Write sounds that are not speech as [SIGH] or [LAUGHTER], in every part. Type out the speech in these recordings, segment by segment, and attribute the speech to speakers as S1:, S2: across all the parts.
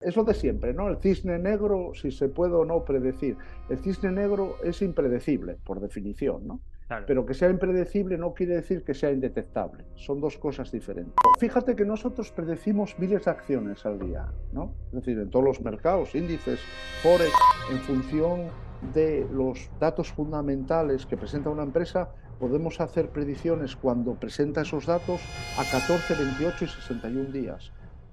S1: Es lo de siempre, ¿no? El cisne negro, si se puede o no predecir. El cisne negro es impredecible, por definición, ¿no? Pero que sea impredecible no quiere decir que sea indetectable. Son dos cosas diferentes. Fíjate que nosotros predecimos miles de acciones al día, ¿no? Es decir, en todos los mercados, índices, forex, en función de los datos fundamentales que presenta una empresa, podemos hacer predicciones cuando presenta esos datos a 14, 28 y 61 días,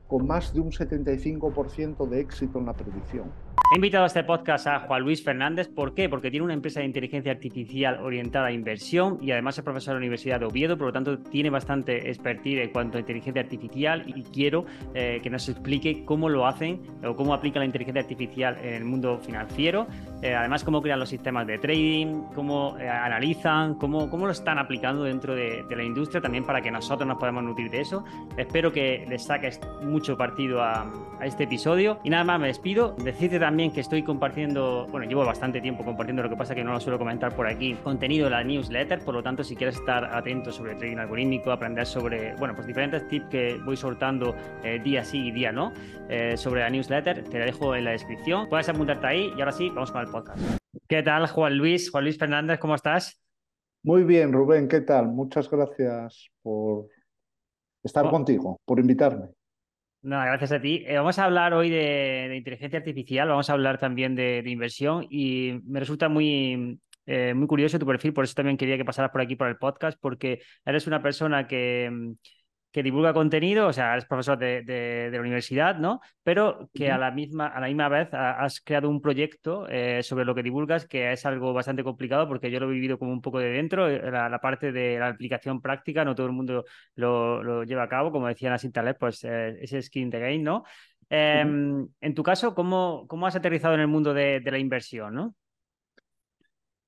S1: con más de un 75% de éxito en la predicción.
S2: He invitado a este podcast a Juan Luis Fernández. ¿Por qué? Porque tiene una empresa de inteligencia artificial orientada a inversión y además es profesor de la Universidad de Oviedo, por lo tanto tiene bastante expertise en cuanto a inteligencia artificial y quiero eh, que nos explique cómo lo hacen o cómo aplica la inteligencia artificial en el mundo financiero, eh, además cómo crean los sistemas de trading, cómo eh, analizan, cómo, cómo lo están aplicando dentro de, la industria también para que nosotros nos podamos nutrir de eso. Espero que les saques mucho partido a, a este episodio y nada más me despido. Decirte también que estoy compartiendo, bueno, llevo bastante tiempo compartiendo, lo que pasa que no lo suelo comentar por aquí, contenido de la newsletter, por lo tanto, si quieres estar atento sobre trading algorítmico, aprender sobre, bueno, pues diferentes tips que voy soltando eh, día sí y día no eh, sobre la newsletter, te la dejo en la descripción. Puedes apuntarte ahí y ahora sí, vamos con el podcast. ¿Qué tal, Juan Luis? Juan Luis Fernández, ¿cómo estás?
S1: Muy bien, Rubén, ¿qué tal? Muchas gracias por estar oh. contigo, por invitarme.
S2: No, gracias a ti. Eh, vamos a hablar hoy de, inteligencia artificial, vamos a hablar también de, inversión y me resulta muy, eh, muy curioso tu perfil, por eso también quería que pasaras por aquí por el podcast, porque eres una persona que, que divulga contenido, o sea, eres profesor de, la universidad, ¿no? Pero que a, la misma, a la misma vez has creado un proyecto eh, sobre lo que divulgas, que es algo bastante complicado porque yo lo he vivido como un poco de dentro, eh, la, parte de la aplicación práctica, no todo el mundo lo, lleva a cabo, como decían las internet, pues eh, ese skin the game, ¿no? Em, en tu caso, ¿cómo, ¿cómo has aterrizado en el mundo de, de la inversión, ¿no?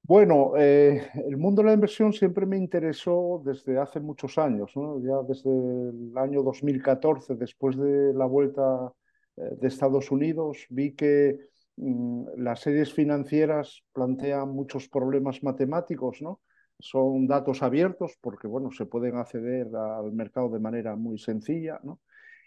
S1: Bueno, eh, el mundo de la inversión siempre me interesó desde hace muchos años, ya desde el año 2014, después de la vuelta eh, de Estados Unidos, vi que mm, las series financieras plantean muchos problemas matemáticos, ¿no? Son datos abiertos porque, bueno, se pueden acceder al mercado de manera muy sencilla, ¿no?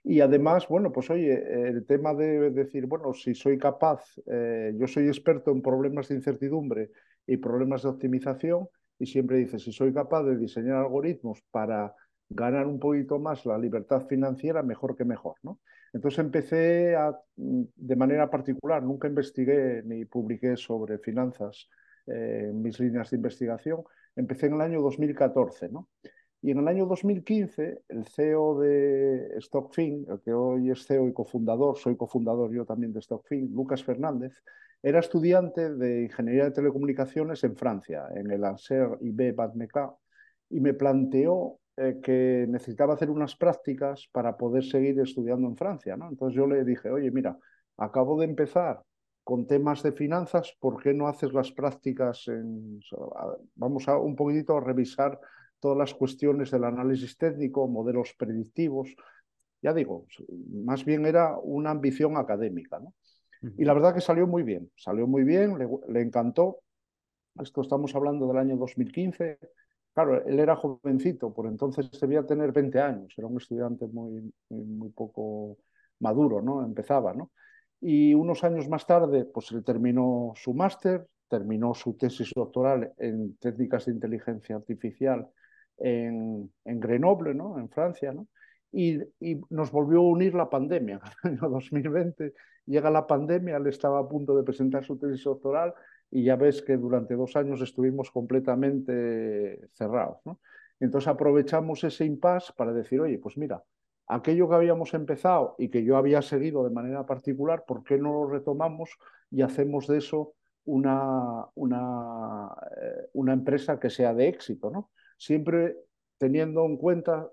S1: Y además, bueno, pues oye, el tema de decir, bueno, si soy capaz, eh, yo soy experto en problemas de incertidumbre y problemas de optimización y siempre dice, si soy capaz de diseñar algoritmos para ganar un poquito más la libertad financiera, mejor que mejor, ¿no? Entonces empecé a, de manera particular, nunca investigué ni publiqué sobre finanzas eh, mis líneas de investigación, empecé en el año 2014, ¿no? Y en el año 2015, el CEO de StockFin, el que hoy es CEO y cofundador, soy cofundador yo también de StockFin, Lucas Fernández, era estudiante de Ingeniería de Telecomunicaciones en Francia, en el Anser IB Batmeca, y me planteó eh, que necesitaba hacer unas prácticas para poder seguir estudiando en Francia. ¿no? Entonces yo le dije, oye, mira, acabo de empezar con temas de finanzas, ¿por qué no haces las prácticas en... Vamos a un poquitito a revisar todas las cuestiones del análisis técnico, modelos predictivos. Ya digo, más bien era una ambición académica. ¿no? Y la verdad que salió muy bien, salió muy bien, le, encantó. Esto estamos hablando del año 2015. Claro, él era jovencito, por entonces debía tener 20 años, era un estudiante muy, muy, poco maduro, ¿no? Empezaba, ¿no? Y unos años más tarde, pues él terminó su máster, terminó su tesis doctoral en técnicas de inteligencia artificial en, en Grenoble, ¿no? En Francia, ¿no? Y, y, nos volvió a unir la pandemia. [LAUGHS] En el año 2020 llega la pandemia, él estaba a punto de presentar su tesis doctoral y ya ves que durante dos años estuvimos completamente cerrados. ¿no? Entonces aprovechamos ese impasse para decir, oye, pues mira, aquello que habíamos empezado y que yo había seguido de manera particular, ¿por qué no lo retomamos y hacemos de eso una, una, eh, una empresa que sea de éxito? ¿no? Siempre teniendo en cuenta,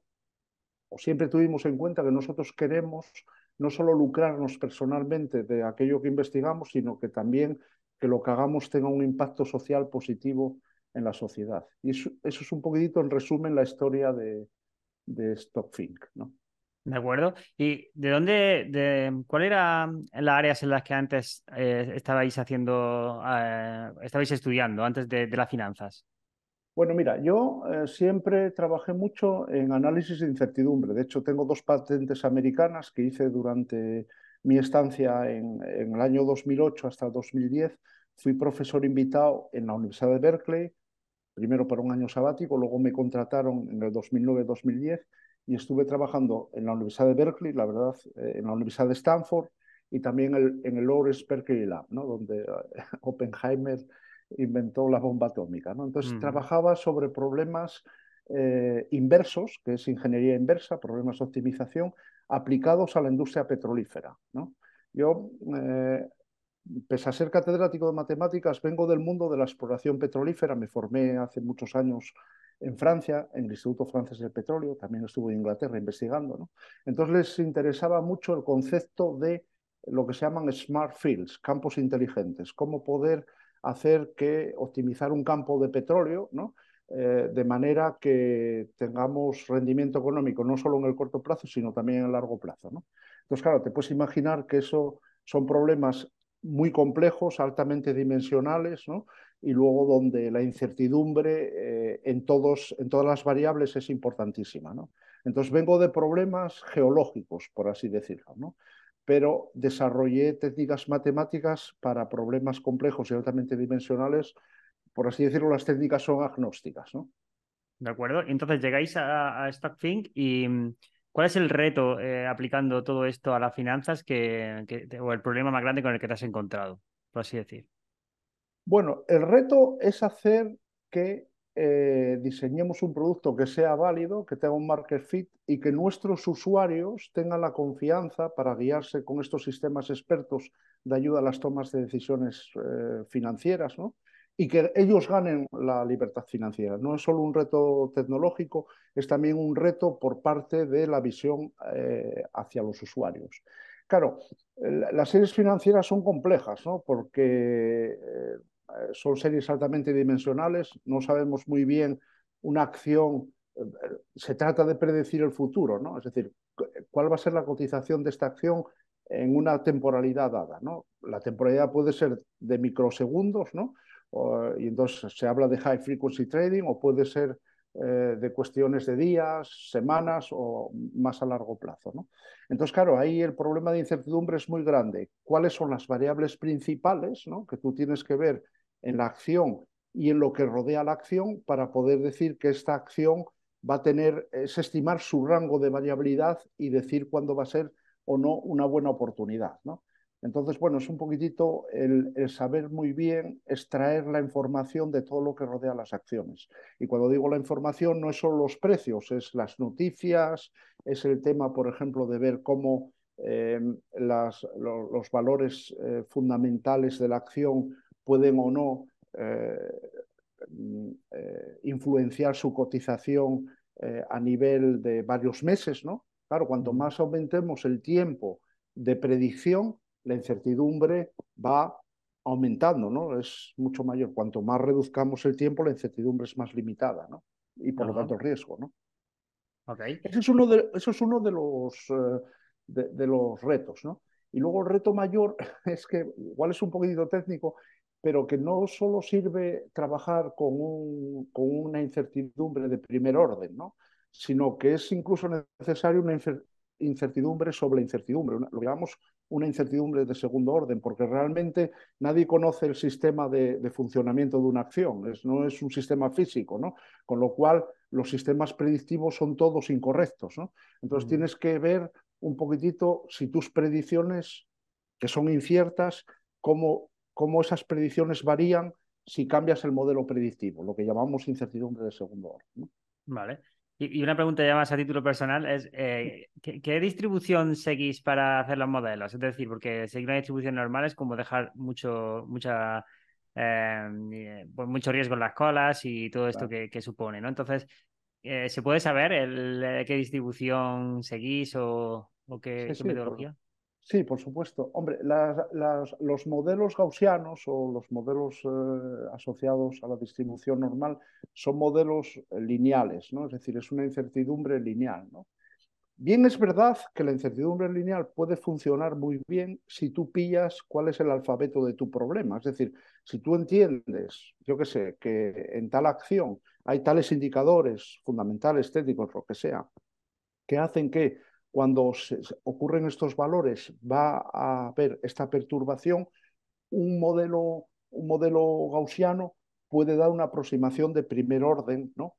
S1: o siempre tuvimos en cuenta que nosotros queremos no solo lucrarnos personalmente de aquello que investigamos, sino que también que lo que hagamos tenga un impacto social positivo en la sociedad. Y eso, es un poquitito, en resumen, la historia de, de StockFink. ¿no?
S2: De acuerdo. ¿Y de dónde, de, cuál era las áreas en las que antes eh, estabais haciendo, eh, estabais estudiando, antes de las finanzas?
S1: Bueno, mira, yo eh, siempre trabajé mucho en análisis de incertidumbre. De hecho, tengo dos patentes americanas que hice durante mi estancia en, el año 2008 hasta el 2010, fui profesor invitado en la Universidad de Berkeley, primero para un año sabático, luego me contrataron en el 2009-2010 y estuve trabajando en la Universidad de Berkeley, la verdad, eh, en la Universidad de Stanford y también en el Lawrence Berkeley Lab, ¿no? donde eh, [LAUGHS] Oppenheimer inventó la bomba atómica. ¿no? Entonces mm. trabajaba sobre problemas eh, inversos, que es ingeniería inversa, problemas de optimización, aplicados a la industria petrolífera. ¿no? Yo, eh, pese a ser catedrático de matemáticas, vengo del mundo de la exploración petrolífera, me formé hace muchos años en Francia, en el Instituto Francés del Petróleo, también estuve en Inglaterra investigando. ¿no? Entonces les interesaba mucho el concepto de lo que se llaman smart fields, campos inteligentes, cómo poder hacer que optimizar un campo de petróleo, ¿no? Eh, de manera que tengamos rendimiento económico no solo en el corto plazo, sino también en el largo plazo. ¿no? Entonces, claro, te puedes imaginar que eso son problemas muy complejos, altamente dimensionales, ¿no? y luego donde la incertidumbre eh, en, todos, en todas las variables es importantísima. ¿no? Entonces vengo de problemas geológicos, por así decirlo, ¿no? Pero desarrollé técnicas matemáticas para problemas complejos y altamente dimensionales. Por así decirlo, las técnicas son agnósticas. ¿no?
S2: De acuerdo. Entonces llegáis a, a StockThink y mm, ¿cuál es el reto eh, aplicando todo esto a las finanzas que, o el problema más grande con el que te has encontrado, por así decir?
S1: Bueno, el reto es hacer que eh, diseñemos un producto que sea válido, que tenga un market fit y que nuestros usuarios tengan la confianza para guiarse con estos sistemas expertos de ayuda a las tomas de decisiones eh, financieras, ¿no? y que ellos ganen la libertad financiera. No es solo un reto tecnológico, es también un reto por parte de la visión eh, hacia los usuarios. Claro, las series financieras son complejas, ¿no? porque son series altamente dimensionales, no sabemos muy bien una acción, eh, se trata de predecir el futuro, ¿no? Es decir, cuál va a ser la cotización de esta acción en una temporalidad dada, ¿no? La temporalidad puede ser de microsegundos, ¿no? y entonces se habla de high frequency trading o puede ser eh, de cuestiones de días, semanas o más a largo plazo. ¿no? Entonces, claro, ahí el problema de incertidumbre es muy grande. ¿Cuáles son las variables principales ¿no? que tú tienes que ver en la acción y en lo que rodea la acción para poder decir que esta acción va a tener, es estimar su rango de variabilidad y decir cuándo va a ser o no una buena oportunidad. ¿no? Entonces, bueno, es un poquitito el, saber muy bien extraer la información de todo lo que rodea las acciones. Y cuando digo la información, no es solo los precios, es las noticias, es el tema, por ejemplo, de ver cómo eh, los valores eh, fundamentales de la acción pueden o no eh, eh, influenciar su cotización eh, a nivel de varios meses, ¿no? Claro, cuanto más aumentemos el tiempo de predicción, la incertidumbre va aumentando, ¿no? Es mucho mayor. Cuanto más reduzcamos el tiempo, la incertidumbre es más limitada, ¿no? Y por lo tanto el riesgo, ¿no?
S2: Okay.
S1: Eso es uno de, eso es uno de los, de, los retos, ¿no? Y luego el reto mayor [LAUGHS] es que, igual es un poquito técnico, pero que no solo sirve trabajar con, un, con una incertidumbre de primer orden, ¿no? sino que es incluso necesario una incertidumbre sobre la incertidumbre, lo llamamos una incertidumbre de segundo orden, porque realmente nadie conoce el sistema de, funcionamiento de una acción, es, no es un sistema físico, ¿no? con lo cual los sistemas predictivos son todos incorrectos. ¿no? Entonces tienes que ver un poquitito si tus predicciones, que son inciertas, cómo cómo esas predicciones varían si cambias el modelo predictivo, lo que llamamos incertidumbre de segundo orden.
S2: Vale. Y, una pregunta ya más a título personal es, eh, ¿qué, distribución seguís para hacer los modelos? Es decir, porque seguir una distribución normal es como dejar mucho, mucha, eh, pues mucho riesgo en las colas y todo esto que, supone, ¿no? Entonces, eh, ¿se puede saber el, qué distribución seguís o, qué, metodología?
S1: Sí, por supuesto. Hombre, los modelos gaussianos o los modelos eh, asociados a la distribución normal son modelos eh, lineales, ¿no? Es decir, es una incertidumbre lineal, ¿no? Bien es verdad que la incertidumbre lineal puede funcionar muy bien si tú pillas cuál es el alfabeto de tu problema. Es decir, si tú entiendes, yo qué sé, que en tal acción hay tales indicadores fundamentales, técnicos, lo que sea, que hacen que cuando se, ocurren estos valores va a haber esta perturbación, un modelo, un modelo gaussiano puede dar una aproximación de primer orden ¿no?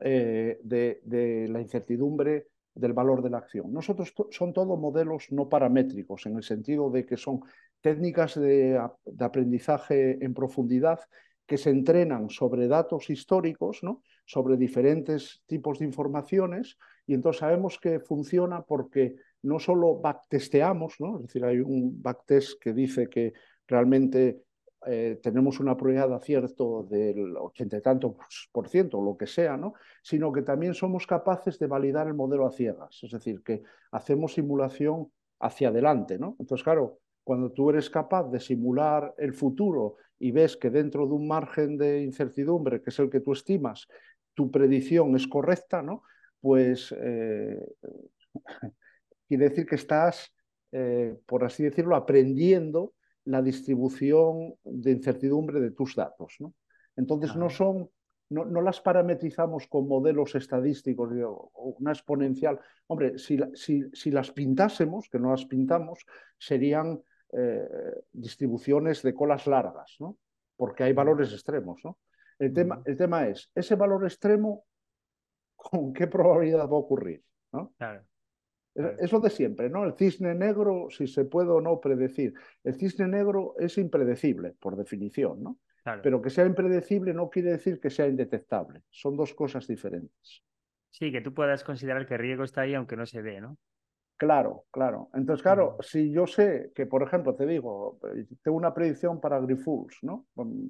S1: Eh, de, la incertidumbre del valor de la acción. Nosotros son todos modelos no paramétricos, en el sentido de que son técnicas de, de aprendizaje en profundidad que se entrenan sobre datos históricos, ¿no? sobre diferentes tipos de informaciones, y entonces sabemos que funciona porque no solo backtesteamos, ¿no? es decir, hay un backtest que dice que realmente eh, tenemos una probabilidad de acierto del ochenta y tanto por ciento, lo que sea, ¿no? sino que también somos capaces de validar el modelo a ciegas, es decir, que hacemos simulación hacia adelante. ¿no? Entonces, claro, cuando tú eres capaz de simular el futuro y ves que dentro de un margen de incertidumbre, que es el que tú estimas, tu predicción es correcta, ¿no? Pues eh, [LAUGHS] quiere decir que estás, eh, por así decirlo, aprendiendo la distribución de incertidumbre de tus datos. ¿no? Entonces no son, no, no, las parametrizamos con modelos estadísticos o una exponencial. Hombre, si, si, si, las pintásemos, que no las pintamos, serían eh, distribuciones de colas largas, ¿no? porque hay valores extremos. ¿no? El, tema, el tema es, ese valor extremo, ¿con qué probabilidad va a ocurrir? ¿no?
S2: Claro.
S1: Es lo de siempre, ¿no? El cisne negro, si se puede o no predecir. El cisne negro es impredecible, por definición, ¿no?
S2: Claro.
S1: Pero que sea impredecible no quiere decir que sea indetectable. Son dos cosas diferentes.
S2: Sí, que tú puedas considerar que el riesgo está ahí aunque no se ve, ¿no?
S1: Claro, claro. Entonces, claro, si yo sé que, por ejemplo, te digo, tengo una predicción para Grifols, ¿no?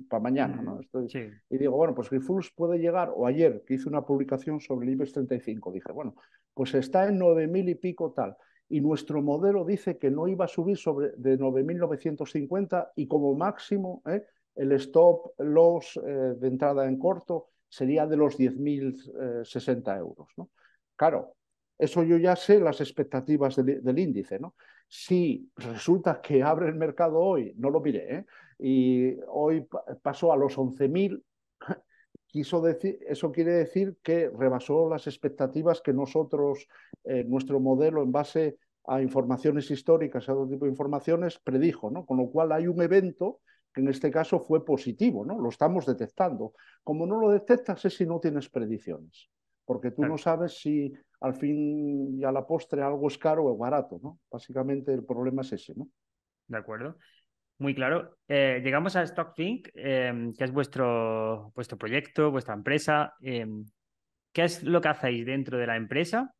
S1: Para mañana, ¿no? Estoy...
S2: Sí.
S1: Y digo, bueno, pues Grifols puede llegar, o ayer que hice una publicación sobre el IBEX 35, dije, bueno, pues está en 9.000 y pico tal. Y nuestro modelo dice que no iba a subir sobre de 9.950 y como máximo ¿eh? el stop loss eh, de entrada en corto sería de los 10.060 eh, euros, ¿no? Claro, eso yo ya sé las expectativas del, del, índice, ¿no? Si resulta que abre el mercado hoy, no lo miré, ¿eh? y hoy pasó a los 11.000, [LAUGHS] quiso decir, eso quiere decir que rebasó las expectativas que nosotros, eh, nuestro modelo en base a informaciones históricas, a otro tipo de informaciones, predijo, ¿no? Con lo cual hay un evento que en este caso fue positivo, ¿no? Lo estamos detectando. Como no lo detectas es si no tienes predicciones porque tú claro. no sabes si al fin y a la postre algo es caro o barato, ¿no? Básicamente el problema es ese, ¿no?
S2: De acuerdo. Muy claro. Eh, llegamos a StockThink, eh, que es vuestro, vuestro proyecto, vuestra empresa. Eh, ¿Qué es lo que hacéis dentro de la empresa?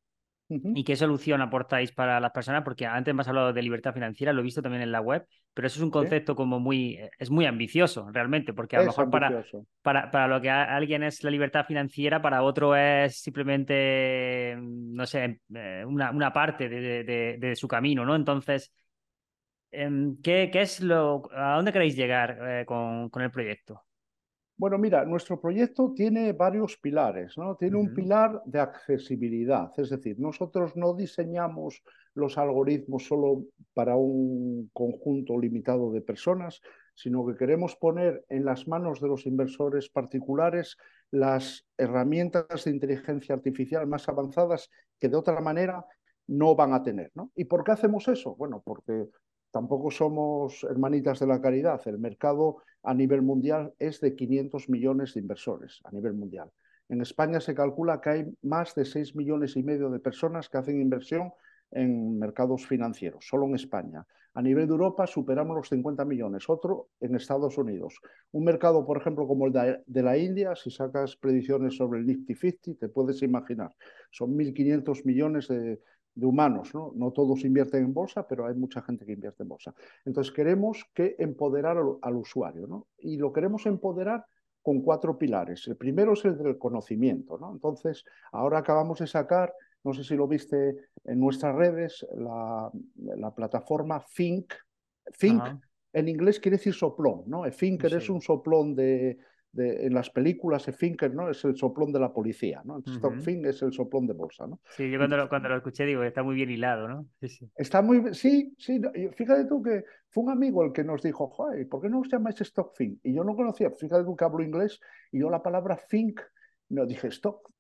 S2: Uh -huh. ¿Y qué solución aportáis para las personas? Porque antes me has hablado de libertad financiera, lo he visto también en la web, pero eso es un concepto ¿Sí? como muy, es muy ambicioso realmente, porque a lo mejor para, para, para, lo que a alguien es la libertad financiera, para otro es simplemente, no sé, eh, una, una parte de, de, de, su camino, ¿no? Entonces, em, ¿qué, qué es lo, ¿a dónde queréis llegar eh, con, con el proyecto?
S1: Bueno, mira, nuestro proyecto tiene varios pilares, ¿no? Tiene uh -huh. un pilar de accesibilidad, es decir, nosotros no diseñamos los algoritmos solo para un conjunto limitado de personas, sino que queremos poner en las manos de los inversores particulares las herramientas de inteligencia artificial más avanzadas que de otra manera no van a tener, ¿no? ¿Y por qué hacemos eso? Bueno, porque tampoco somos hermanitas de la caridad. El mercado a nivel mundial es de 500 millones de inversores a nivel mundial. En España se calcula que hay más de 6 millones y medio de personas que hacen inversión en mercados financieros, solo en España. A nivel de Europa superamos los 50 millones, otro en Estados Unidos. Un mercado, por ejemplo, como el de, la India, si sacas predicciones sobre el Nifty 50, te puedes imaginar, son 1.500 millones de, de humanos, ¿no? No todos invierten en bolsa, pero hay mucha gente que invierte en bolsa. Entonces queremos que empoderar al, al, usuario, ¿no? Y lo queremos empoderar con cuatro pilares. El primero es el del conocimiento, ¿no? Entonces, ahora acabamos de sacar, no sé si lo viste en nuestras redes, la, la plataforma Think. Think Ajá. en inglés quiere decir soplón, ¿no? Sí. es un soplón de, de, en las películas, el Finker, ¿no? Es el soplón de la policía, ¿no? Entonces, uh -huh. Es el soplón de bolsa, ¿no?
S2: Sí, yo cuando lo, cuando lo escuché digo, está muy bien hilado, ¿no?
S1: Sí, sí. Está muy, sí, sí, fíjate tú que fue un amigo el que nos dijo, joder, ¿por qué no os llamáis Stockfin? Y yo no conocía, fíjate tú que hablo inglés, y yo la palabra think, no, dije, Stock,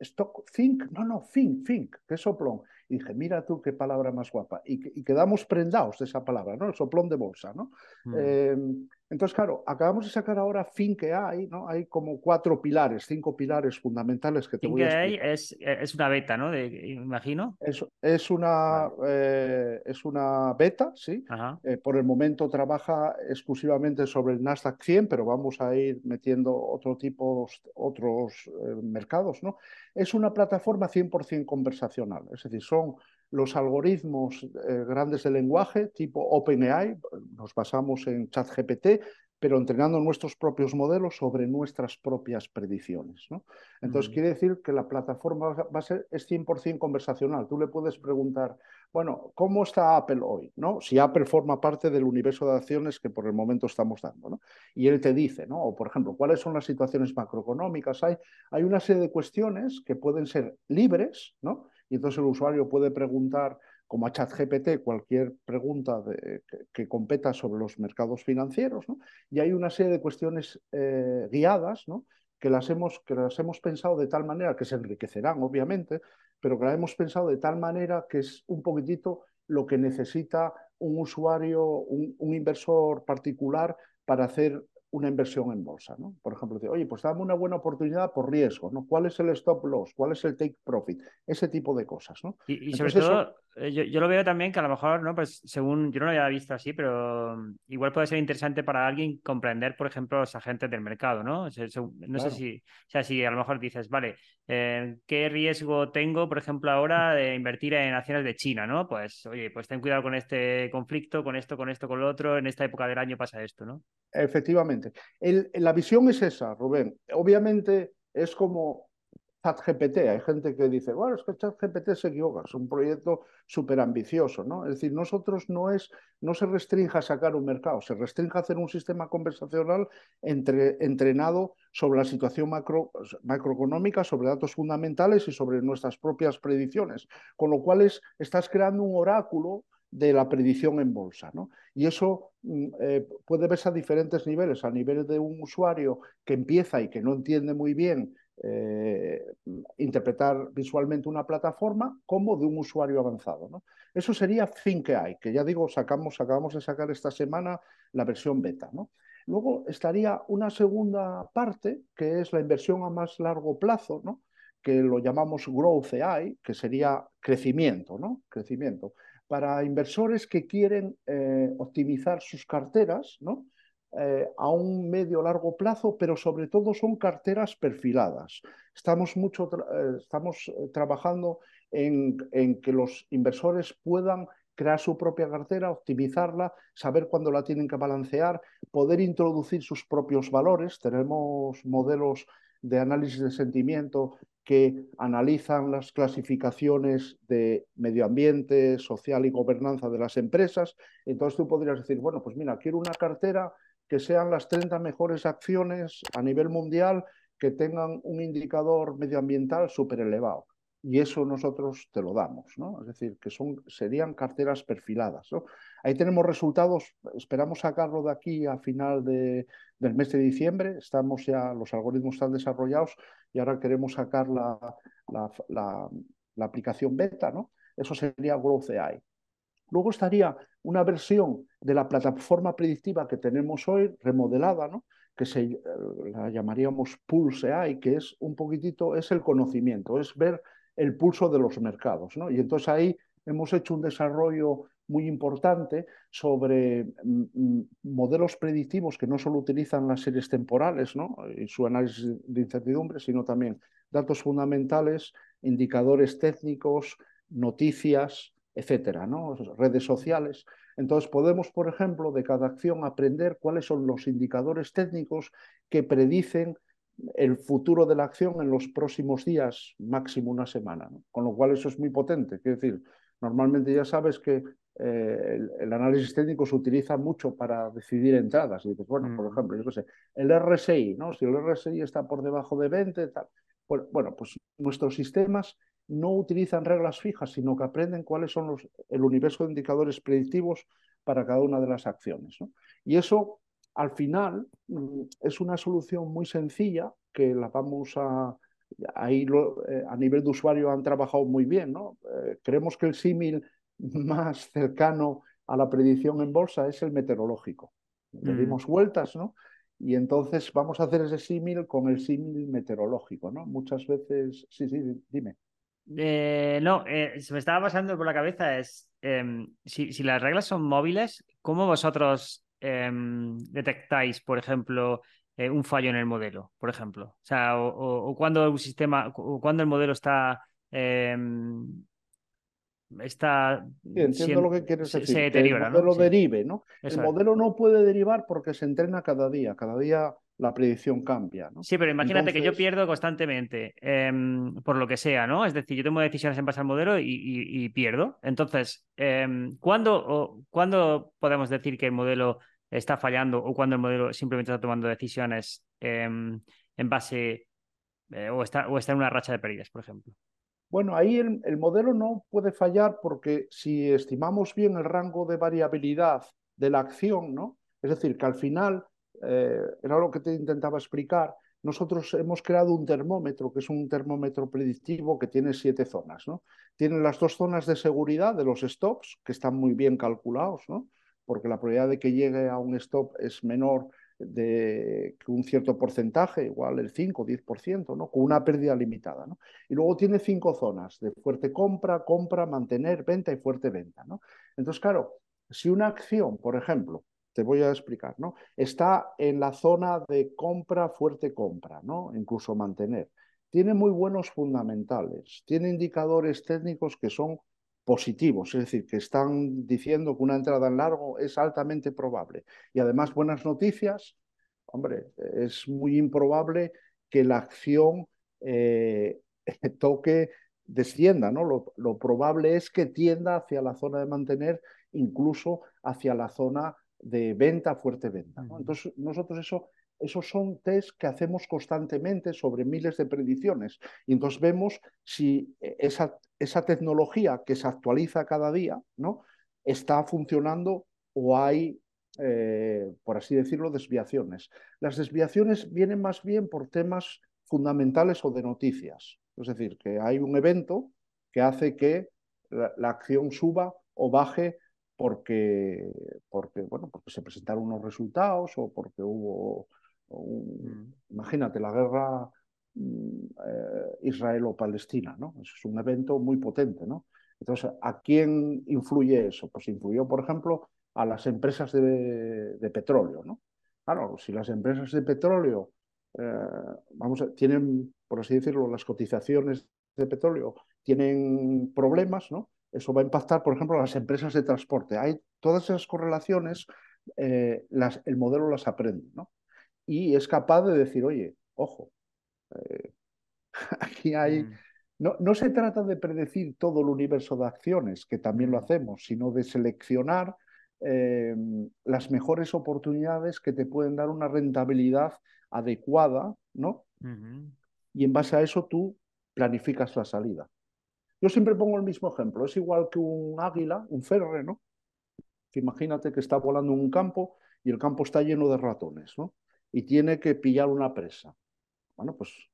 S1: Stock, Think, no, no, Think, Think, es soplón. Y dije, mira tú qué palabra más guapa. Y, quedamos prendados de esa palabra, ¿no? El soplón de bolsa, ¿no? Mm. Em, entonces, claro, acabamos de sacar ahora fin que hay, ¿no? Hay como cuatro pilares, cinco pilares fundamentales que te voy a
S2: explicar. Es, es una beta, ¿no? De, imagino.
S1: Es, es una, eh, es una beta, sí. Eh, por el momento trabaja exclusivamente sobre el Nasdaq 100, pero vamos a ir metiendo otro tipo, otros eh, mercados, ¿no? Es una plataforma 100% conversacional, es decir, son los algoritmos eh, grandes de lenguaje tipo OpenAI, nos basamos en ChatGPT, pero entrenando nuestros propios modelos sobre nuestras propias predicciones. ¿no? Entonces, quiere decir que la plataforma va a ser, es 100% conversacional. Tú le puedes preguntar, bueno, ¿cómo está Apple hoy? ¿no? Si Apple forma parte del universo de acciones que por el momento estamos dando. ¿no? Y él te dice, ¿no? o por ejemplo, ¿cuáles son las situaciones macroeconómicas? Hay, hay una serie de cuestiones que pueden ser libres, ¿no? Y entonces el usuario puede preguntar como a ChatGPT cualquier pregunta que, competa sobre los mercados financieros, ¿no? y hay una serie de cuestiones eh, guiadas ¿no? que, las hemos, que las hemos pensado de tal manera que se enriquecerán, obviamente, pero que las hemos pensado de tal manera que es un poquitito lo que necesita un usuario, un, un inversor particular para hacer una inversión en bolsa, ¿no? Por ejemplo, oye, pues dame una buena oportunidad por riesgo, ¿no? ¿Cuál es el stop loss? ¿Cuál es el take profit? Ese tipo de cosas, ¿no?
S2: Y, sobre todo, eh, yo, lo veo también que a lo mejor, ¿no? Pues según, yo no lo había visto así, pero mm, igual puede ser interesante para alguien comprender, por ejemplo, los agentes del mercado, ¿no? no sé si, o sea, si a lo mejor dices, vale, eh, ¿qué riesgo tengo, por ejemplo, ahora de invertir en acciones de China, ¿no? Pues, oye, pues ten cuidado con este conflicto, con esto, con esto, con lo otro, en esta época del año pasa esto, ¿no?
S1: Efectivamente. La visión es esa, Rubén. Obviamente es como ChatGPT. Hay gente que dice, bueno, es que ChatGPT se equivoca, es un proyecto súper ambicioso, ¿no? Es decir, nosotros no es, no se restringe a sacar un mercado, se restringe a hacer un sistema conversacional entre, entrenado sobre la situación macro, macroeconómica, sobre datos fundamentales y sobre nuestras propias predicciones. Con lo cual es, estás creando un oráculo de la predicción en bolsa. ¿no? Y eso mm, eh, puede verse a diferentes niveles, a nivel de un usuario que empieza y que no entiende muy bien eh, interpretar visualmente una plataforma, como de un usuario avanzado. ¿no? Eso sería ThinkAI, que ya digo, sacamos, acabamos de sacar esta semana la versión beta. ¿no? Luego estaría una segunda parte, que es la inversión a más largo plazo, ¿no? que lo llamamos Growth AI, que sería crecimiento, ¿no? Crecimiento para inversores que quieren eh, optimizar sus carteras ¿no? Eh, a un medio largo plazo, pero sobre todo son carteras perfiladas. Estamos, mucho eh, estamos trabajando en, en, que los inversores puedan crear su propia cartera, optimizarla, saber cuándo la tienen que balancear, poder introducir sus propios valores. Tenemos modelos de análisis de sentimiento que analizan las clasificaciones de medio ambiente, social y gobernanza de las empresas. Entonces tú podrías decir, bueno, pues mira, quiero una cartera que sean las 30 mejores acciones a nivel mundial que tengan un indicador medioambiental súper elevado. Y eso nosotros te lo damos, ¿no? Es decir, que son, serían carteras perfiladas. Ahí tenemos resultados, esperamos sacarlo de aquí a final de, del mes de diciembre. Estamos ya, los algoritmos están desarrollados y ahora queremos sacar la, la, aplicación beta, ¿no? Eso sería Growth AI. Luego estaría una versión de la plataforma predictiva que tenemos hoy, remodelada, ¿no? que se, eh, la llamaríamos Pulse AI, que es un poquitito, es el conocimiento, es ver el pulso de los mercados. ¿no? Y entonces ahí hemos hecho un desarrollo muy importante sobre mm, mm, modelos predictivos que no solo utilizan las series temporales y su análisis de incertidumbre, sino también datos fundamentales, indicadores técnicos, noticias, etcétera, ¿no? redes sociales. Entonces podemos, por ejemplo, de cada acción aprender cuáles son los indicadores técnicos que predicen el futuro de la acción en los próximos días, máximo una semana. Con lo cual eso es muy potente. Es decir, normalmente ya sabes que eh, el, análisis técnico se utiliza mucho para decidir entradas. Y dices, bueno, por ejemplo, yo qué sé, el RSI, ¿no? Si el RSI está por debajo de 20, tal. Bueno, pues nuestros sistemas no utilizan reglas fijas, sino que aprenden cuáles son los, el universo de indicadores predictivos para cada una de las acciones. Y eso, al final, mm, es una solución muy sencilla que la vamos a, ahí eh, a nivel de usuario han trabajado muy bien, ¿no? Eh, creemos que el símil [LAUGHS] más cercano a la predicción en bolsa es el meteorológico. Le mm. dimos vueltas, ¿no? Y entonces vamos a hacer ese símil con el símil meteorológico, ¿no? Muchas veces, sí, sí, dime.
S2: Eh, no, se me estaba pasando por la cabeza es, em, si, si, las reglas son móviles, ¿cómo vosotros em, detectáis, por ejemplo, eh, un fallo en el modelo, por ejemplo. O sea, o, cuando un sistema, o cuando el modelo está. Em, está
S1: entiendo lo que quieres decir. Se deteriora, el modelo derive, ¿no? El modelo no puede derivar porque se entrena cada día. Cada día la predicción cambia, ¿no?
S2: Sí, pero imagínate que yo pierdo constantemente, em, por lo que sea, ¿no? Es decir, yo tomo decisiones en base al modelo y, pierdo. Entonces, em, ¿cuándo, ¿cuándo podemos decir que el modelo está fallando o cuando el modelo simplemente está tomando decisiones em, en base eh, o, está, o está en una racha de pérdidas, por ejemplo.
S1: Bueno, ahí el, modelo no puede fallar porque si estimamos bien el rango de variabilidad de la acción, ¿no? Es decir, que al final, eh, era lo que te intentaba explicar, nosotros hemos creado un termómetro, que es un termómetro predictivo que tiene siete zonas, ¿no? Tiene las dos zonas de seguridad de los stops, que están muy bien calculados, ¿no? Porque la probabilidad de que llegue a un stop es menor de que un cierto porcentaje, igual el 5 o 10%, ¿no? con una pérdida limitada. ¿no? Y luego tiene cinco zonas de fuerte compra, compra, mantener, venta y fuerte venta. ¿no? Entonces, claro, si una acción, por ejemplo, te voy a explicar, ¿no? está en la zona de compra, fuerte compra, ¿no? incluso mantener, tiene muy buenos fundamentales, tiene indicadores técnicos que son positivos, es decir, que están diciendo que una entrada en largo es altamente probable. Y además, buenas noticias, hombre, es muy improbable que la acción eh, [LAUGHS] toque, descienda, ¿no? Lo, probable es que tienda hacia la zona de mantener, incluso hacia la zona de venta, fuerte venta. Entonces, nosotros eso esos son test que hacemos constantemente sobre miles de predicciones. Y entonces vemos si esa, esa tecnología que se actualiza cada día ¿no? está funcionando o hay, eh, por así decirlo, desviaciones. Las desviaciones vienen más bien por temas fundamentales o de noticias. Es decir, que hay un evento que hace que la, la acción suba o baje porque, porque, bueno, porque se presentaron unos resultados o porque hubo Mm. Imagínate la guerra mm, eh, israelo-palestina, ¿no? Es un evento muy potente, ¿no? Entonces, ¿a quién influye eso? Pues influyó, por ejemplo, a las empresas de, petróleo, ¿no? Claro, si las empresas de petróleo, eh, vamos, tienen, por así decirlo, las cotizaciones de petróleo tienen problemas, ¿no? Eso va a impactar, por ejemplo, a las empresas de transporte. Hay todas esas correlaciones, eh, las, el modelo las aprende, ¿no? Y es capaz de decir, oye, ojo, eh, [LAUGHS] aquí hay... Mm. No, no, se trata de predecir todo el universo de acciones, que también lo mm. hacemos, sino de seleccionar eh, las mejores oportunidades que te pueden dar una rentabilidad adecuada, ¿no? Y en base a eso tú planificas la salida. Yo siempre pongo el mismo ejemplo, es igual que un águila, un ferre, ¿no? Que imagínate que está volando en un campo y el campo está lleno de ratones, ¿no? Y tiene que pillar una presa. Bueno, pues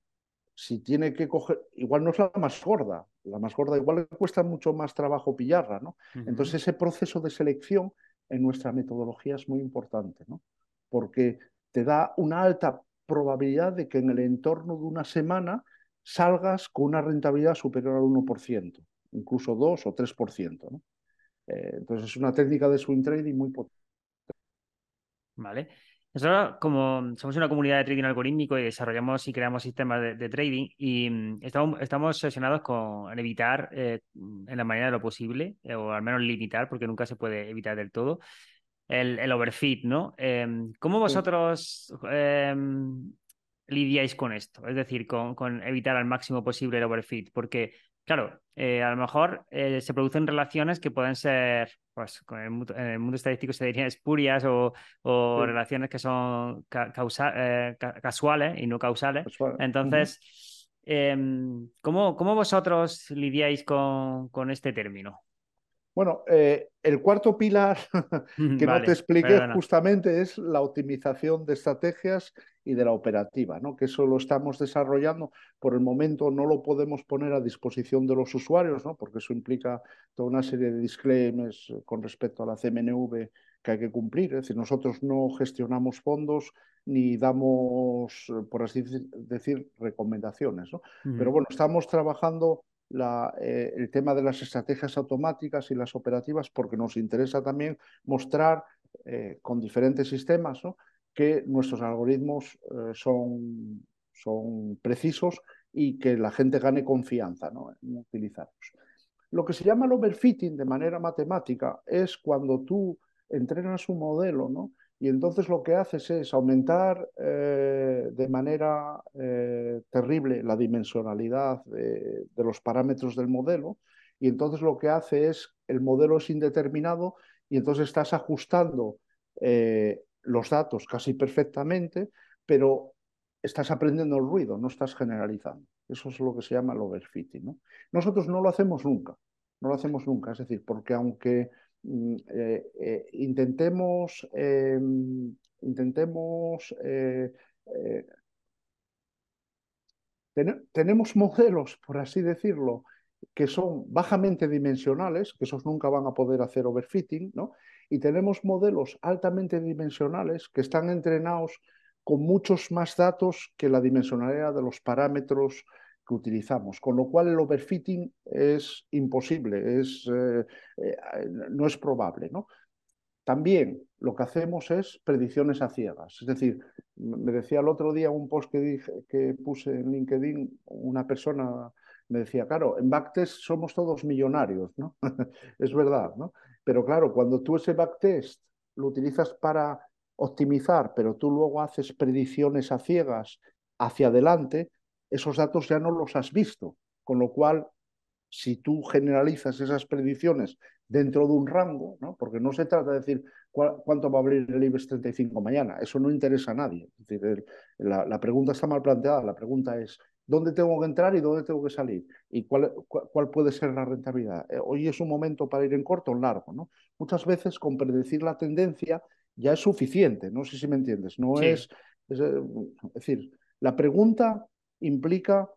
S1: si tiene que coger, igual no es la más gorda, la más gorda igual le cuesta mucho más trabajo pillarla, ¿no? Entonces ese proceso de selección en nuestra metodología es muy importante, ¿no? Porque te da una alta probabilidad de que en el entorno de una semana salgas con una rentabilidad superior al 1%, incluso 2 o 3%, ¿no? Eh, entonces es una técnica de swing trading muy potente.
S2: Vale. Nosotros, como somos una comunidad de trading algorítmico y desarrollamos y creamos sistemas de, trading, y mm, estamos, estamos obsesionados con evitar, eh, en la manera de lo posible, eh, o al menos limitar, porque nunca se puede evitar del todo, el, el overfit, ¿no? Em, ¿Cómo vosotros em, lidiáis con esto? Es decir, con, con, evitar al máximo posible el overfit, porque Claro, eh, a lo mejor eh, se producen relaciones que pueden ser, pues en el mundo, estadístico se diría espurias o, relaciones que son eh, casuales y no causales. Entonces, em, ¿cómo, vosotros lidiáis con, este término?
S1: Bueno, el cuarto pilar [LAUGHS] que no te expliqué justamente es la optimización de estrategias y de la operativa, ¿no? que eso lo estamos desarrollando. Por el momento no lo podemos poner a disposición de los usuarios, ¿no? porque eso implica toda una serie de disclaimers con respecto a la CMNV que hay que cumplir. Es decir, nosotros no gestionamos fondos ni damos, por así decir, recomendaciones. ¿no? Pero bueno, estamos trabajando la, eh, el tema de las estrategias automáticas y las operativas porque nos interesa también mostrar eh, con diferentes sistemas ¿no? Que nuestros algoritmos eh, son, son precisos y que la gente gane confianza ¿no? en utilizarlos. Lo que se llama el overfitting de manera matemática es cuando tú entrenas un modelo ¿no? y entonces lo que haces es aumentar eh, de manera eh, terrible la dimensionalidad de, los parámetros del modelo y entonces lo que hace es el modelo es indeterminado y entonces estás ajustando los datos casi perfectamente, pero estás aprendiendo el ruido, no estás generalizando. Eso es lo que se llama el overfitting. ¿no? Nosotros no lo hacemos nunca, no lo hacemos nunca, es decir, porque aunque Mm, eh, eh, intentemos, em, intentemos eh, tenemos modelos, por así decirlo, que son bajamente dimensionales, que esos nunca van a poder hacer overfitting, ¿no? Y tenemos modelos altamente dimensionales que están entrenados con muchos más datos que la dimensionalidad de los parámetros que utilizamos, con lo cual el overfitting es imposible, es, eh, eh, no es probable. ¿no? También lo que hacemos es predicciones a ciegas. Es decir, me decía el otro día un post que, dije, que puse en LinkedIn, una persona me decía, claro, en backtest somos todos millonarios, ¿no? [LAUGHS] es verdad, ¿no? Pero claro, cuando tú ese backtest lo utilizas para optimizar, pero tú luego haces predicciones a ciegas hacia adelante, esos datos ya no los has visto, con lo cual, si tú generalizas esas predicciones dentro de un rango, ¿no? porque no se trata de decir cuánto va a abrir el IBEX 35 mañana, eso no interesa a nadie. Es decir, la, pregunta está mal planteada, la pregunta es dónde tengo que entrar y dónde tengo que salir y cuál, cuál, puede ser la rentabilidad. Eh, hoy es un momento para ir en corto o en largo. ¿no? Muchas veces con predecir la tendencia ya es suficiente, no sé si me entiendes, no es, es, eh, es decir, la pregunta implica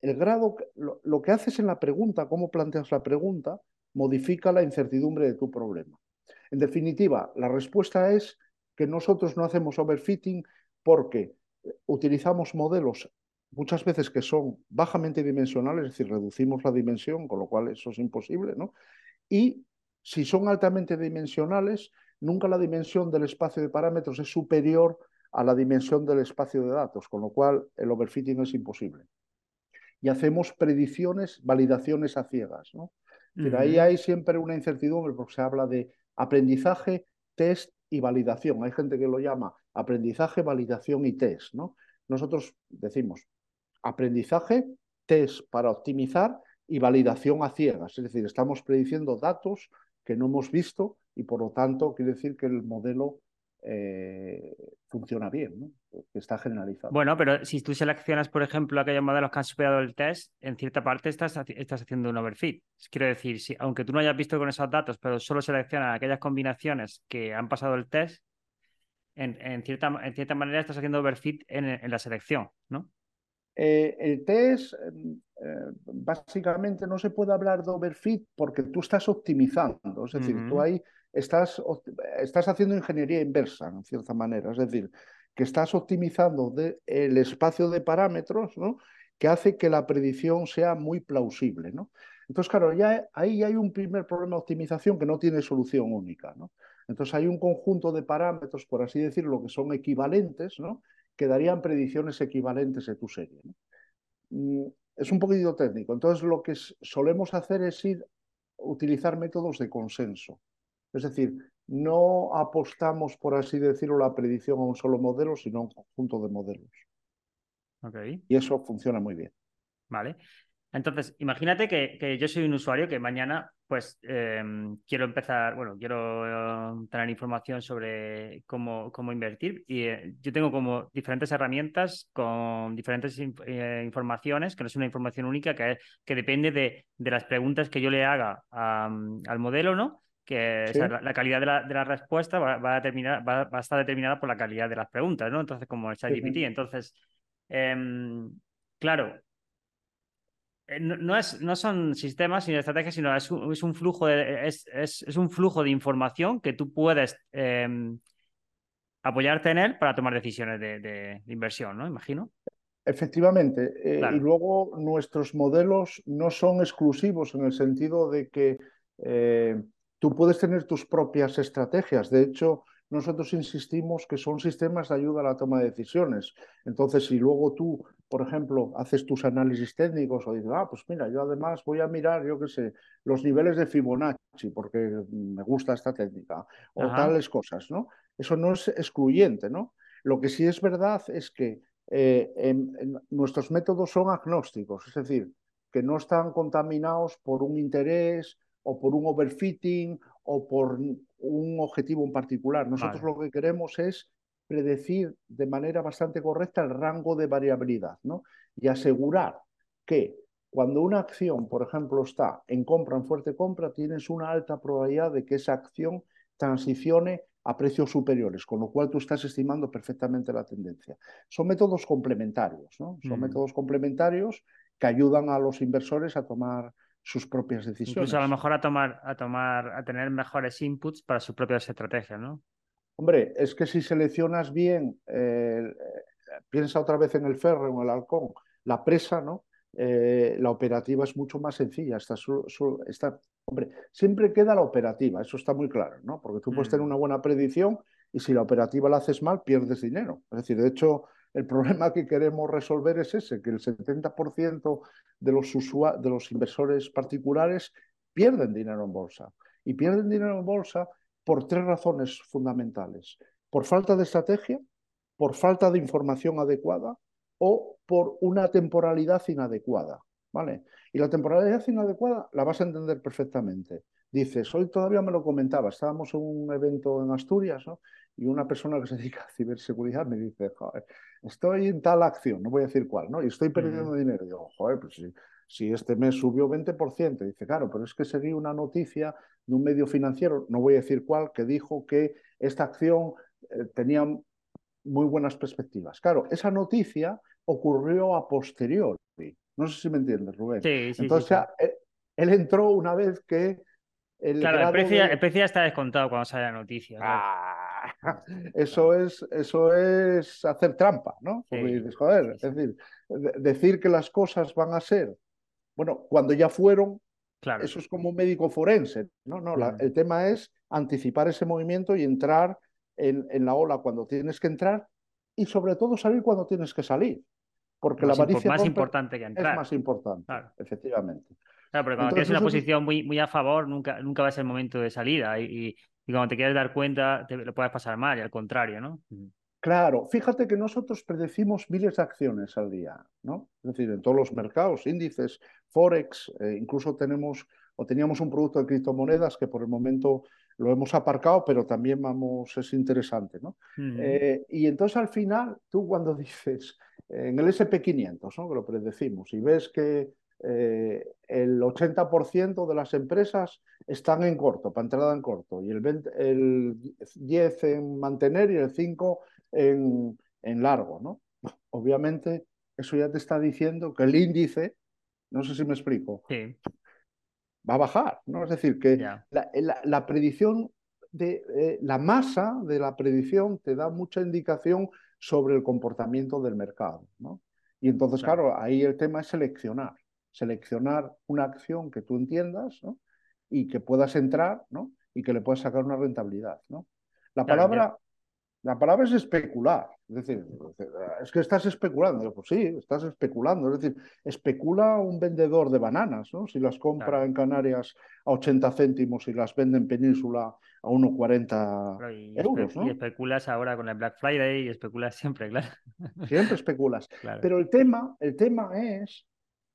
S1: el grado, lo, que haces en la pregunta, cómo planteas la pregunta, modifica la incertidumbre de tu problema. En definitiva, la respuesta es que nosotros no hacemos overfitting porque utilizamos modelos muchas veces que son bajamente dimensionales, es decir, reducimos la dimensión, con lo cual eso es imposible, ¿no? Y si son altamente dimensionales, nunca la dimensión del espacio de parámetros es superior a la dimensión del espacio de datos, con lo cual el overfitting es imposible. Y hacemos predicciones, validaciones a ciegas. ¿no? Pero ahí hay siempre una incertidumbre porque se habla de aprendizaje, test y validación. Hay gente que lo llama aprendizaje, validación y test. ¿no? Nosotros decimos aprendizaje, test para optimizar y validación a ciegas. Es decir, estamos prediciendo datos que no hemos visto y por lo tanto quiere decir que el modelo eh, funciona bien, ¿no? que está generalizado.
S2: Bueno, pero si tú seleccionas, por ejemplo, aquellos modelos que han superado el test, en cierta parte estás, estás haciendo un overfit. Quiero decir, si, aunque tú no hayas visto con esos datos, pero solo seleccionas aquellas combinaciones que han pasado el test, en, cierta, en cierta manera estás haciendo overfit en, la selección, ¿no?
S1: Eh, el test, eh, básicamente no se puede hablar de overfit porque tú estás optimizando, es decir, tú ahí estás, estás haciendo ingeniería inversa, en cierta manera. Es decir, que estás optimizando el espacio de parámetros ¿no? que hace que la predicción sea muy plausible. ¿no? Entonces, claro, ya ahí hay un primer problema de optimización que no tiene solución única. ¿no? Entonces, hay un conjunto de parámetros, por así decirlo, que son equivalentes, ¿no? Que darían predicciones equivalentes de tu serie. Mm, es un poquito técnico. Entonces, lo que solemos hacer es ir utilizar métodos de consenso. Es decir, no apostamos, por así decirlo, la predicción a un solo modelo, sino a un conjunto de modelos.
S2: Okay.
S1: Y eso funciona muy bien.
S2: Vale. Entonces, imagínate que, yo soy un usuario que mañana, pues, em, quiero empezar, bueno, quiero eh, tener información sobre cómo, cómo invertir y eh, yo tengo como diferentes herramientas con diferentes eh, informaciones, que no es una información única, que, que depende de, de, las preguntas que yo le haga al modelo, ¿no? que la, calidad de la, de la respuesta va, a determinar, va, a estar determinada por la calidad de las preguntas, ¿no? Entonces, como el ChatGPT. Entonces, em, claro, eh, no, es, no son sistemas ni estrategias, sino es un, es un flujo de, es, es, es, un flujo de información que tú puedes eh, apoyarte en él para tomar decisiones de, de, inversión, ¿no? Imagino.
S1: Efectivamente. Eh, y luego nuestros modelos no son exclusivos en el sentido de que eh, tú puedes tener tus propias estrategias. De hecho, nosotros insistimos que son sistemas de ayuda a la toma de decisiones. Entonces, si luego tú, por ejemplo, haces tus análisis técnicos o dices, ah, pues mira, yo además voy a mirar, yo qué sé, los niveles de Fibonacci, porque me gusta esta técnica, o tales cosas, ¿no? Eso no es excluyente, ¿no? Lo que sí es verdad es que eh, nuestros métodos son agnósticos, es decir, que no están contaminados por un interés o por un overfitting o por un objetivo en particular. Nosotros lo que queremos es predecir de manera bastante correcta el rango de variabilidad ¿no? y asegurar que cuando una acción, por ejemplo, está en compra, en fuerte compra, tienes una alta probabilidad de que esa acción transicione a precios superiores, con lo cual tú estás estimando perfectamente la tendencia. Son métodos complementarios, ¿no? Son mm. métodos complementarios que ayudan a los inversores a tomar sus propias decisiones.
S2: Incluso a lo mejor a tomar, a tomar, a tener mejores inputs para sus propias estrategias, ¿no?
S1: Hombre, es que si seleccionas bien, eh, piensa otra vez en el ferro, en el halcón, la presa, ¿no? Eh, la operativa es mucho más sencilla. Está, está, hombre, siempre queda la operativa, eso está muy claro, ¿no? Porque tú puedes tener mm. una buena predicción y si la operativa la haces mal, pierdes dinero. Es decir, de hecho, el problema que queremos resolver es ese, que el 70% de los, inversores particulares pierden dinero en bolsa. Y pierden dinero en bolsa por tres razones fundamentales. Por falta de estrategia, por falta de información adecuada o por una temporalidad inadecuada. ¿vale? Y la temporalidad inadecuada la vas a entender perfectamente. Dices, hoy todavía me lo comentaba, estábamos en un evento en Asturias, ¿no? Y una persona que se dedica a ciberseguridad me dice, joder, estoy en tal acción, no voy a decir cuál, ¿no? Y estoy perdiendo dinero. Y digo, joder, pues si, si este mes subió 20%, dice, claro, pero es que seguí una noticia de un medio financiero, no voy a decir cuál, que dijo que esta acción eh, tenía muy buenas perspectivas. Claro, esa noticia ocurrió a posteriori. No sé si me entiendes, Rubén.
S2: Sí, sí,
S1: Entonces, eh, él entró una vez que
S2: claro, el precio, ya está descontado cuando sale la noticia.
S1: Ah, [LAUGHS] eso, es, eso es hacer trampa, ¿no? joder, es decir, decir que las cosas van a ser, bueno, cuando ya fueron, claro. eso es como un médico forense, ¿no? no el tema es anticipar ese movimiento y entrar en, en, la ola cuando tienes que entrar y sobre todo salir cuando tienes que salir. Porque la avaricia
S2: más importante que entrar.
S1: es más importante, efectivamente.
S2: Claro, pero cuando tienes una posición muy, muy a favor, nunca, nunca va a ser el momento de salida. Y, y, cuando te quieres dar cuenta, te lo puedes pasar mal, y al contrario, ¿no?
S1: Claro, fíjate que nosotros predecimos miles de acciones al día, ¿no? Es decir, en todos los mercados, índices, Forex, eh, incluso tenemos o teníamos un producto de criptomonedas que por el momento lo hemos aparcado, pero también vamos, es interesante, ¿no? Eh, y entonces al final, tú cuando [LAUGHS] dices en el SP500, ¿no? Que lo predecimos, y ves que eh, el 80% de las empresas están en corto, para entrada en corto, y el, el 10 en mantener y el 5 en, en largo. ¿no? [LAUGHS] Obviamente, eso ya te está diciendo que el índice, no sé si me explico, va a bajar. ¿no? Es decir, que la, predicción de eh, la masa de la predicción te da mucha indicación sobre el comportamiento del mercado. ¿no? Y entonces, claro, ahí el tema es seleccionar seleccionar una acción que tú entiendas y que puedas entrar ¿no? y que le puedas sacar una rentabilidad. ¿no? La, palabra, la palabra es especular. Es decir, es que estás especulando. pues sí, estás especulando. Es decir, especula un vendedor de bananas, ¿no? Si las compra en Canarias a 80 céntimos y las vende en Península a 1,40 euros, ¿no?
S2: Y especulas ahora con el Black Friday y especulas siempre, claro.
S1: Siempre especulas. [LAUGHS] Pero el tema, el tema es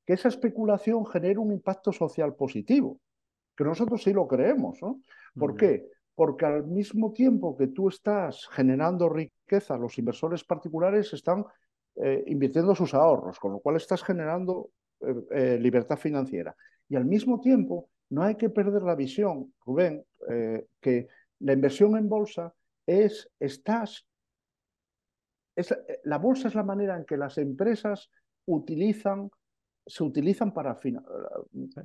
S1: que esa especulación genere un impacto social positivo, que nosotros sí lo creemos. ¿no? ¿Por qué? Porque al mismo tiempo que tú estás generando riqueza, los inversores particulares están eh, invirtiendo sus ahorros, con lo cual estás generando eh, eh, libertad financiera. Y al mismo tiempo no hay que perder la visión, Rubén, que la inversión en bolsa es, estás, es, la bolsa es la manera en que las empresas utilizan se utilizan para,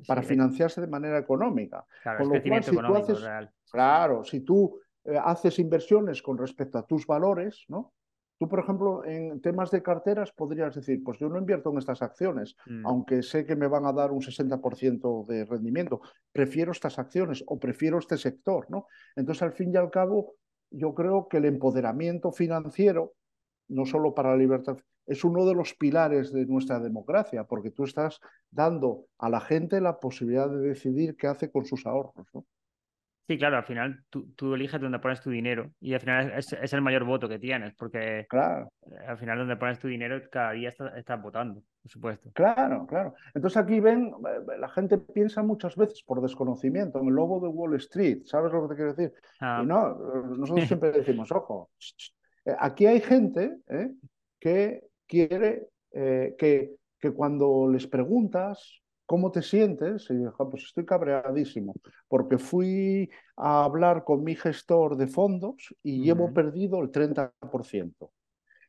S1: para financiarse de manera económica.
S2: Claro, con lo cual, si tú haces,
S1: Claro, si tú eh, haces inversiones con respecto a tus valores, ¿no? Tú, por ejemplo, en temas de carteras podrías decir, pues yo no invierto en estas acciones, mm. aunque sé que me van a dar un 60% de rendimiento, prefiero estas acciones o prefiero este sector, ¿no? Entonces, al fin y al cabo, yo creo que el empoderamiento financiero, no solo para la libertad, es uno de los pilares de nuestra democracia, porque tú estás dando a la gente la posibilidad de decidir qué hace con sus ahorros, ¿no?
S2: Sí, claro, al final tú, tú eliges dónde pones tu dinero y al final es, es, el mayor voto que tienes, porque
S1: claro.
S2: al final donde pones tu dinero cada día estás, votando, por supuesto.
S1: Claro, claro. Entonces aquí ven, la gente piensa muchas veces por desconocimiento en el logo de Wall Street, ¿sabes lo que te quiero decir? Ah. Y no, nosotros siempre decimos, ojo, aquí hay gente ¿eh? que quiere que, que cuando les preguntas ¿cómo te sientes? Y dije, pues estoy cabreadísimo, porque fui a hablar con mi gestor de fondos y llevo perdido el 30%.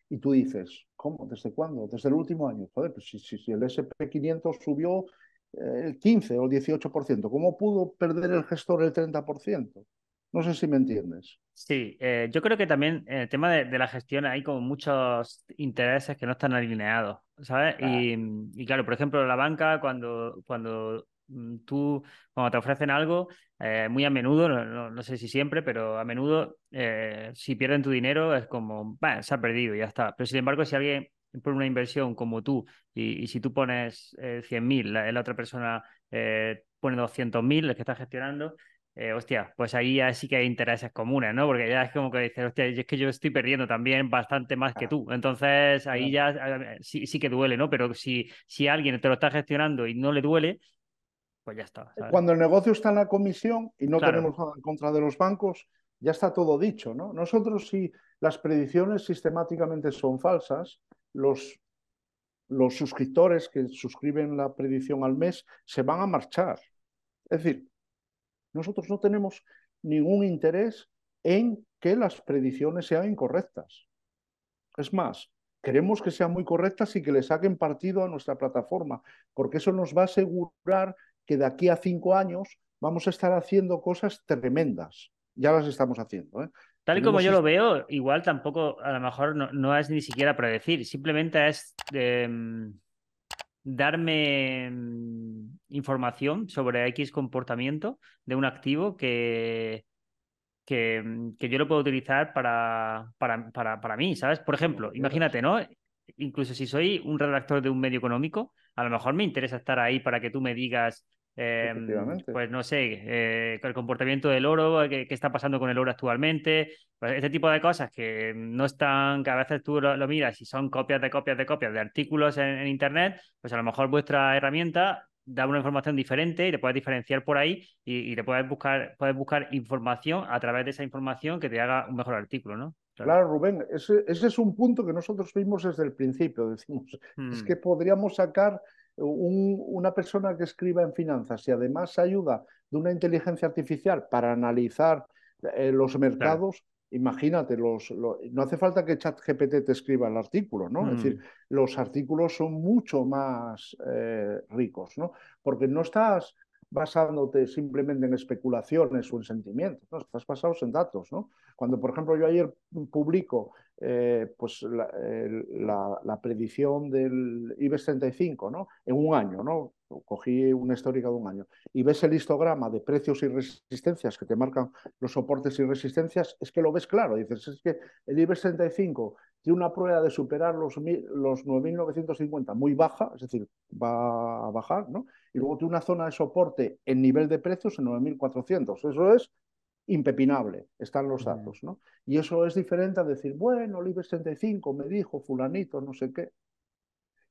S1: Y tú dices, ¿cómo? ¿Desde cuándo? Desde el último año. Joder, pues si, si, el SP500 subió eh, el 15 o el 18%, ¿cómo pudo perder el gestor el 30%? No sé si me entiendes.
S2: Sí, eh, yo creo que también en el tema de, la gestión hay como muchos intereses que no están alineados, ¿sabes? Y, claro, por ejemplo, la banca, cuando, cuando mm, tú, cuando te ofrecen algo, eh, muy a menudo, no, sé si siempre, pero a menudo, eh, si pierden tu dinero es como, se ha perdido y ya está. Pero sin embargo, si alguien pone una inversión como tú y, si tú pones 100.000, la, la otra persona pone 200.000, el que está gestionando, eh, hostia, pues ahí ya sí que hay intereses comunes, ¿no? Porque ya es como que dices, hostia, es que yo estoy perdiendo también bastante más que tú. Entonces ahí ya sí, sí, que duele, ¿no? Pero si, si alguien te lo está gestionando y no le duele, pues ya está.
S1: Cuando el negocio está en la comisión y no tenemos nada en contra de los bancos, ya está todo dicho, ¿no? Nosotros si las predicciones sistemáticamente son falsas, los, los suscriptores que suscriben la predicción al mes se van a marchar. Es decir, nosotros no tenemos ningún interés en que las predicciones sean incorrectas. Es más, queremos que sean muy correctas y que le saquen partido a nuestra plataforma, porque eso nos va a asegurar que de aquí a cinco años vamos a estar haciendo cosas tremendas. Ya las estamos haciendo. ¿eh?
S2: Tal y como yo lo veo, igual tampoco, a lo mejor no, es ni siquiera predecir, simplemente es em, darme mm, información sobre X comportamiento de un activo que, que, mm, que yo lo puedo utilizar para, para, para, para, mí, ¿sabes? Por ejemplo, imagínate, ¿no? Incluso si soy un redactor de un medio económico, a lo mejor me interesa estar ahí para que tú me digas Em, pues no sé, eh, el comportamiento del oro, qué, está pasando con el oro actualmente, pues este tipo de cosas que no están, que a veces tú lo, miras y son copias de copias de copias de artículos en, Internet, pues a lo mejor vuestra herramienta da una información diferente y te puedes diferenciar por ahí y, te puedes buscar, puedes buscar información a través de esa información que te haga un mejor artículo, ¿no?
S1: Claro, Rubén, ese, es un punto que nosotros vimos desde el principio. Decimos, es hmm. que podríamos sacar una persona que escriba en finanzas y además ayuda de una inteligencia artificial para analizar eh, los mercados, imagínate, los, no hace falta que ChatGPT te escriba el artículo, ¿no? Es decir, mm. los artículos son mucho más eh, ricos, ¿no? Porque no estás basándote simplemente en especulaciones o en sentimientos, ¿no? estás basados en datos, ¿no? Cuando, por ejemplo, yo ayer publico eh, pues la, predicción del IBEX 35 ¿no? en un año, ¿no? cogí una histórica de un año, y ves el histograma de precios y resistencias que te marcan los soportes y resistencias, es que lo ves claro. Dices, es que el IBEX 35 tiene una prueba de superar los, los 9.950 muy baja, es decir, va a bajar, ¿no? Y luego tiene una zona de soporte en nivel de precios en 9.400. Eso es impepinable, están los datos, ¿no? Y eso es diferente a decir, bueno, el IBEX 35 me dijo fulanito, no sé qué.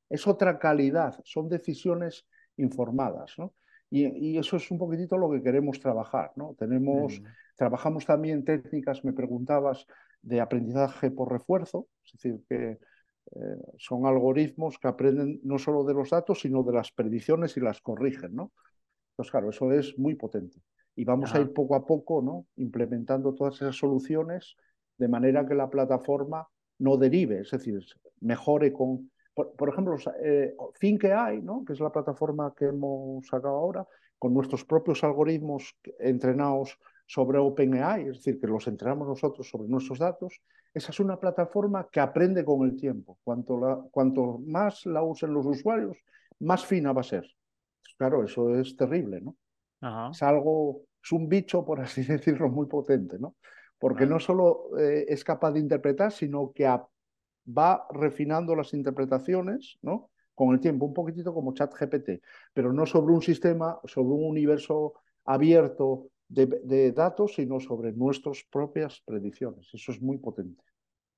S1: Es otra calidad, son decisiones informadas, ¿no? Y, eso es un poquitito lo que queremos trabajar, ¿no? Tenemos, trabajamos también técnicas, me preguntabas, de aprendizaje por refuerzo, es decir, que eh, son algoritmos que aprenden no solo de los datos, sino de las predicciones y las corrigen, ¿no? Entonces, claro, eso es muy potente. Y vamos a ir poco a poco ¿no? implementando todas esas soluciones de manera que la plataforma no derive, es decir, mejore con... Por, ejemplo, eh, hay ¿no? que es la plataforma que hemos sacado ahora, con nuestros propios algoritmos entrenados sobre OpenAI, es decir, que los entrenamos nosotros sobre nuestros datos, esa es una plataforma que aprende con el tiempo. Cuanto, la, cuanto más la usen los usuarios, más fina va a ser. Claro, eso es terrible, ¿no? Es algo, es un bicho, por así [LAUGHS] decirlo, muy potente, ¿no? Porque no solo eh, es capaz de interpretar, sino que va refinando las interpretaciones, ¿no? con el tiempo, un poquitito como ChatGPT, pero no sobre un sistema, sobre un universo abierto de, datos, sino sobre nuestras propias predicciones. Eso es muy potente.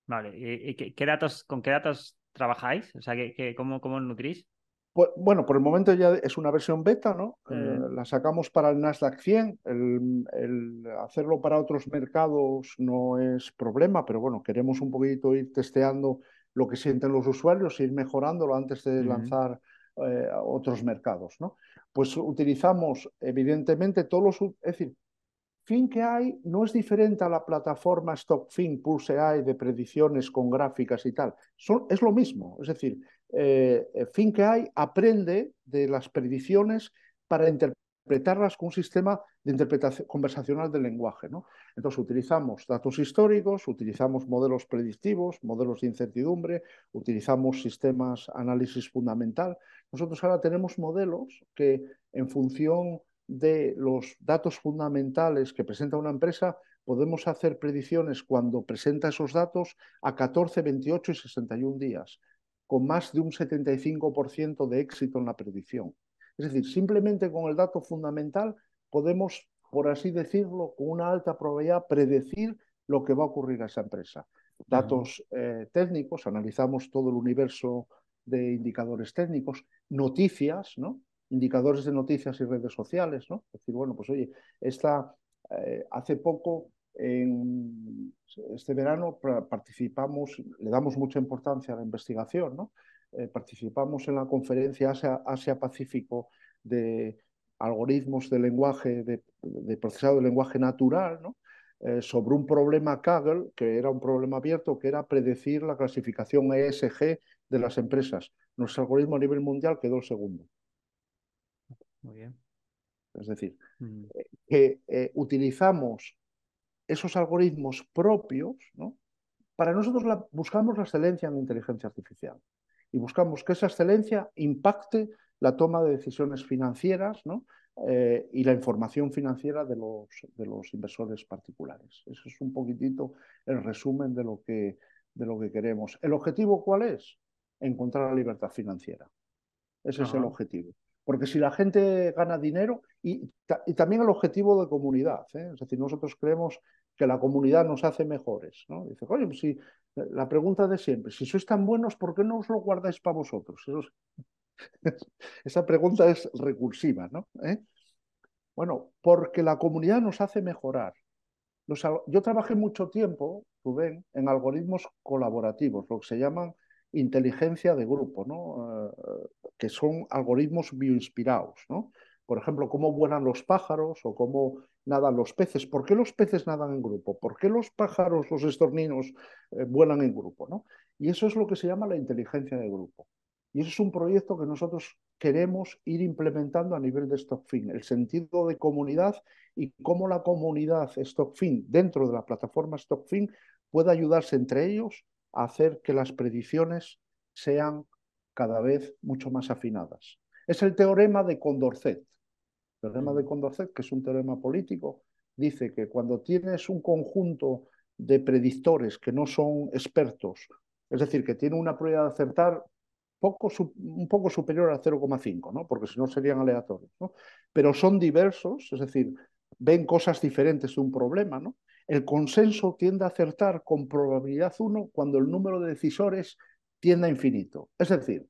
S2: Vale, ¿y, qué, datos, con qué datos trabajáis? O sea, ¿qué, cómo, ¿cómo nutrís?
S1: Pues, bueno, por el momento ya es una versión beta, ¿no? Eh, la sacamos para el Nasdaq 100. El, hacerlo para otros mercados no es problema, pero bueno, queremos un poquito ir testeando lo que sienten los usuarios, ir mejorándolo antes de lanzar eh, a otros mercados, ¿no? Pues utilizamos, evidentemente, todos los... Es decir, FinKI no es diferente a la plataforma StockFin Pulse AI de predicciones con gráficas y tal. Son, es lo mismo. Es decir, eh, FinKI aprende de las predicciones para interpretarlas con un sistema de interpretación conversacional del lenguaje. ¿no? Entonces utilizamos datos históricos, utilizamos modelos predictivos, modelos de incertidumbre, utilizamos sistemas análisis fundamental. Nosotros ahora tenemos modelos que en función de los datos fundamentales que presenta una empresa, podemos hacer predicciones cuando presenta esos datos a 14, 28 y 61 días, con más de un 75% de éxito en la predicción. Es decir, simplemente con el dato fundamental podemos, por así decirlo, con una alta probabilidad predecir lo que va a ocurrir a esa empresa. Datos eh, técnicos, analizamos todo el universo de indicadores técnicos, noticias, ¿no? indicadores de noticias y redes sociales, ¿no? Es decir, bueno, pues oye, esta, eh, hace poco, en este verano, participamos, le damos mucha importancia a la investigación, ¿no? Eh, participamos en la conferencia Asia-Pacífico de algoritmos de lenguaje, de, procesado de lenguaje natural, ¿no? Eh, sobre un problema Kaggle, que era un problema abierto, que era predecir la clasificación ESG de las empresas. Nuestro algoritmo a nivel mundial quedó el segundo.
S2: Muy bien.
S1: Es decir, mm. eh, que utilizamos esos algoritmos propios, ¿no? Para nosotros buscamos la excelencia en la inteligencia artificial y buscamos que esa excelencia impacte la toma de decisiones financieras ¿no? Eh, y la información financiera de los, de los inversores particulares. Eso es un poquitito el resumen de lo, que, de lo que queremos. ¿El objetivo cuál es? Encontrar la libertad financiera. Ese es el objetivo. Porque si la gente gana dinero, y, también el objetivo de comunidad, ¿eh? es decir, nosotros creemos que la comunidad nos hace mejores. ¿no? Dice, oye, pues si la pregunta de siempre, si sois tan buenos, ¿por qué no os lo guardáis para vosotros? [LAUGHS] esa pregunta es recursiva, ¿no? ¿Eh? Bueno, porque la comunidad nos hace mejorar. yo trabajé mucho tiempo, Rubén, en algoritmos colaborativos, lo que se llaman inteligencia de grupo, ¿no? Que son algoritmos bioinspirados. ¿no? Por ejemplo, cómo vuelan los pájaros o cómo nadan los peces. ¿Por qué los peces nadan en grupo? ¿Por qué los pájaros, los estorninos, eh, vuelan en grupo? Y eso es lo que se llama la inteligencia de grupo. Y eso es un proyecto que nosotros queremos ir implementando a nivel de StockFin, el sentido de comunidad y cómo la comunidad StockFin dentro de la plataforma StockFin puede ayudarse entre ellos a hacer que las predicciones sean cada vez mucho más afinadas. Es el teorema de Condorcet. El teorema de Condorcet, que es un teorema político, dice que cuando tienes un conjunto de predictores que no son expertos, es decir, que tienen una probabilidad de acertar poco, un poco superior a 0,5, ¿no? porque si no serían aleatorios, ¿no? pero son diversos, es decir, ven cosas diferentes de un problema, ¿no? El consenso tiende a acertar con probabilidad 1 cuando el número de decisores tiende a infinito. Es decir,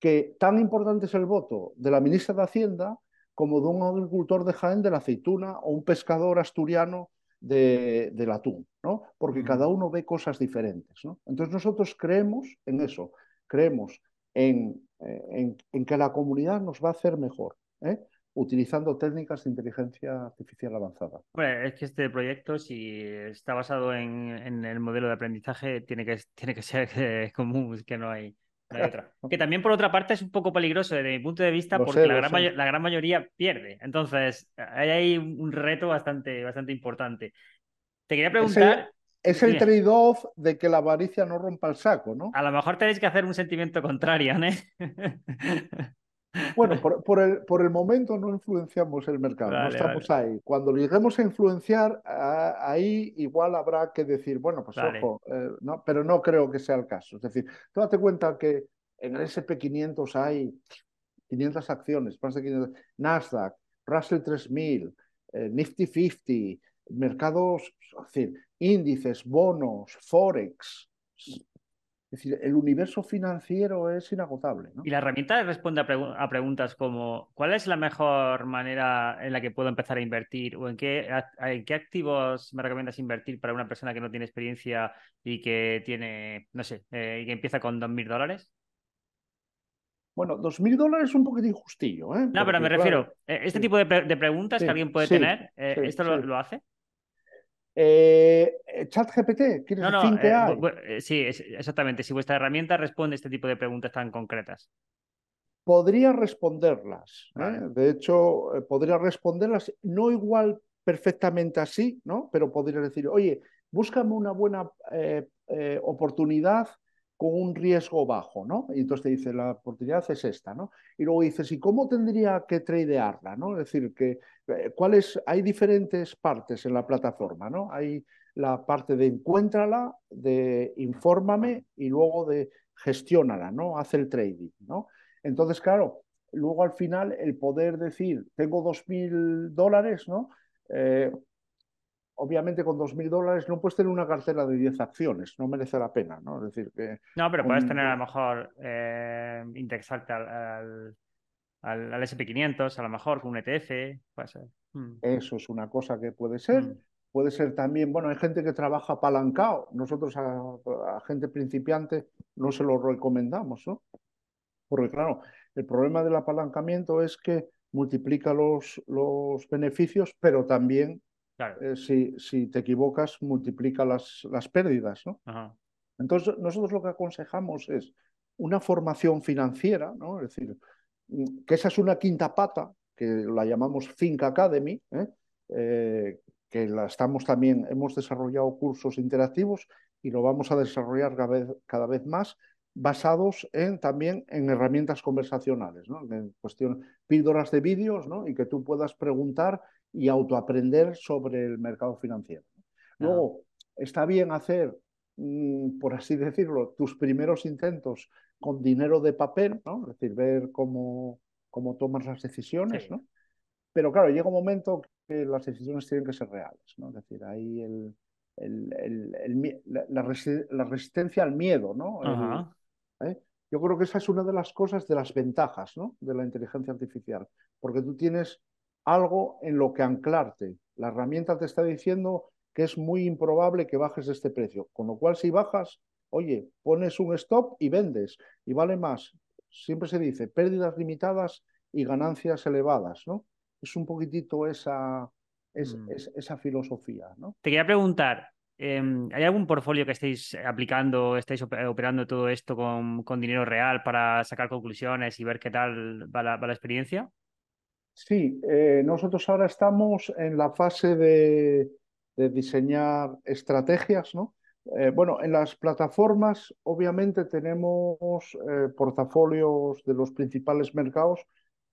S1: que tan importante es el voto de la ministra de Hacienda como de un agricultor de Jaén de la aceituna o un pescador asturiano de, del atún, ¿no? Porque cada uno ve cosas diferentes, ¿no? Entonces nosotros creemos en eso, creemos en, eh, en, que la comunidad nos va a hacer mejor. ¿eh? Utilizando técnicas de inteligencia artificial avanzada.
S2: Bueno, es que este proyecto, si está basado en, el modelo de aprendizaje, tiene que, tiene que ser común, que no hay, otra. [LAUGHS] Que también, por otra parte, es un poco peligroso desde mi punto de vista, porque la, gran la, gran mayoría pierde. Entonces, hay ahí un reto bastante, bastante importante. Te quería preguntar.
S1: Es el, trade-off de que la avaricia no rompa el saco, ¿no?
S2: A lo mejor tenéis que hacer un sentimiento contrario, ¿no? [LAUGHS]
S1: Bueno, [LAUGHS] por, el, por, el, momento no influenciamos el mercado, no estamos ahí. Cuando lleguemos a influenciar, ahí igual habrá que decir, bueno, pues ojo, eh, no, pero no creo que sea el caso. Es decir, tú date cuenta que en el SP500 hay 500 acciones, más de 500, Nasdaq, Russell 3000, eh, Nifty 50, mercados, es decir, índices, bonos, forex, es decir, el universo financiero es inagotable.
S2: Y la herramienta responde a, preguntas como ¿cuál es la mejor manera en la que puedo empezar a invertir? ¿O en qué, en qué activos me recomiendas invertir para una persona que no tiene experiencia y que tiene, no sé, eh, y que empieza con 2.000 dólares?
S1: Bueno, 2.000 dólares es un poquito injustillo. ¿eh?
S2: No, pero me refiero, eh, este tipo de, preguntas que alguien puede tener, eh, ¿esto lo hace?
S1: Eh, Chat GPT, ¿quieres
S2: no, no, eh, eh, sí, exactamente. Si vuestra herramienta responde este tipo de preguntas tan concretas.
S1: Podría responderlas. De hecho, podría responderlas, no igual perfectamente así, ¿no? Pero podría decir, oye, búscame una buena oportunidad con un riesgo bajo, ¿no? Y entonces te dice, la oportunidad es esta, ¿no? Y luego dices, ¿y cómo tendría que tradearla, ¿no? Es decir, que eh, cuáles hay diferentes partes en la plataforma, ¿no? Hay la parte de encuéntrala, de infórmame y luego de gestiónala, ¿no? Hace el trading, ¿no? Entonces, claro, luego al final el poder decir, tengo dos mil dólares, ¿no? Eh, obviamente con 2.000 dólares no puedes tener una cartera de 10 acciones, no merece la pena, ¿no? Es decir, que...
S2: No, pero puedes tener a lo mejor eh, indexarte al, al, SP500, a lo mejor con un ETF, puede ser.
S1: Hmm. Eso es una cosa que puede ser. Hmm. Puede ser también, bueno, hay gente que trabaja apalancado, nosotros a, gente principiante no se lo recomendamos, ¿no? Porque claro, el problema del apalancamiento es que multiplica los, los beneficios, pero también eh, si, si, te equivocas, multiplica las, las pérdidas. ¿no? Entonces, nosotros lo que aconsejamos es una formación financiera, ¿no? es decir, mm, que esa es una quinta pata, que la llamamos Think Academy, ¿eh? Eh, que la estamos también, hemos desarrollado cursos interactivos y lo vamos a desarrollar cada vez, cada vez más, basados en, también en herramientas conversacionales, ¿no? en cuestión, píldoras de vídeos, ¿no? y que tú puedas preguntar y autoaprender sobre el mercado financiero. Luego, está bien hacer, mm, por así decirlo, tus primeros intentos con dinero de papel, ¿no? Es decir, ver cómo, cómo tomas las decisiones, ¿no? Pero claro, llega un momento que las decisiones tienen que ser reales, ¿no? Es decir, ahí el, el, la, resistencia al miedo, ¿no? ¿eh? Yo creo que esa es una de las cosas, de las ventajas ¿no? de la inteligencia artificial, porque tú tienes algo en lo que anclarte. La herramienta te está diciendo que es muy improbable que bajes este precio, con lo cual si bajas, oye, pones un stop y vendes y vale más. Siempre se dice pérdidas limitadas y ganancias elevadas, ¿no? Es un poquitito esa, mm. esa filosofía, ¿no?
S2: Te quería preguntar, em, ¿hay algún portfolio que estéis aplicando, estáis operando todo esto con, con, dinero real para sacar conclusiones y ver qué tal va la experiencia?
S1: Sí, eh, nosotros ahora estamos en la fase de, diseñar estrategias, ¿no? Eh, bueno, en las plataformas obviamente tenemos eh, portafolios de los principales mercados,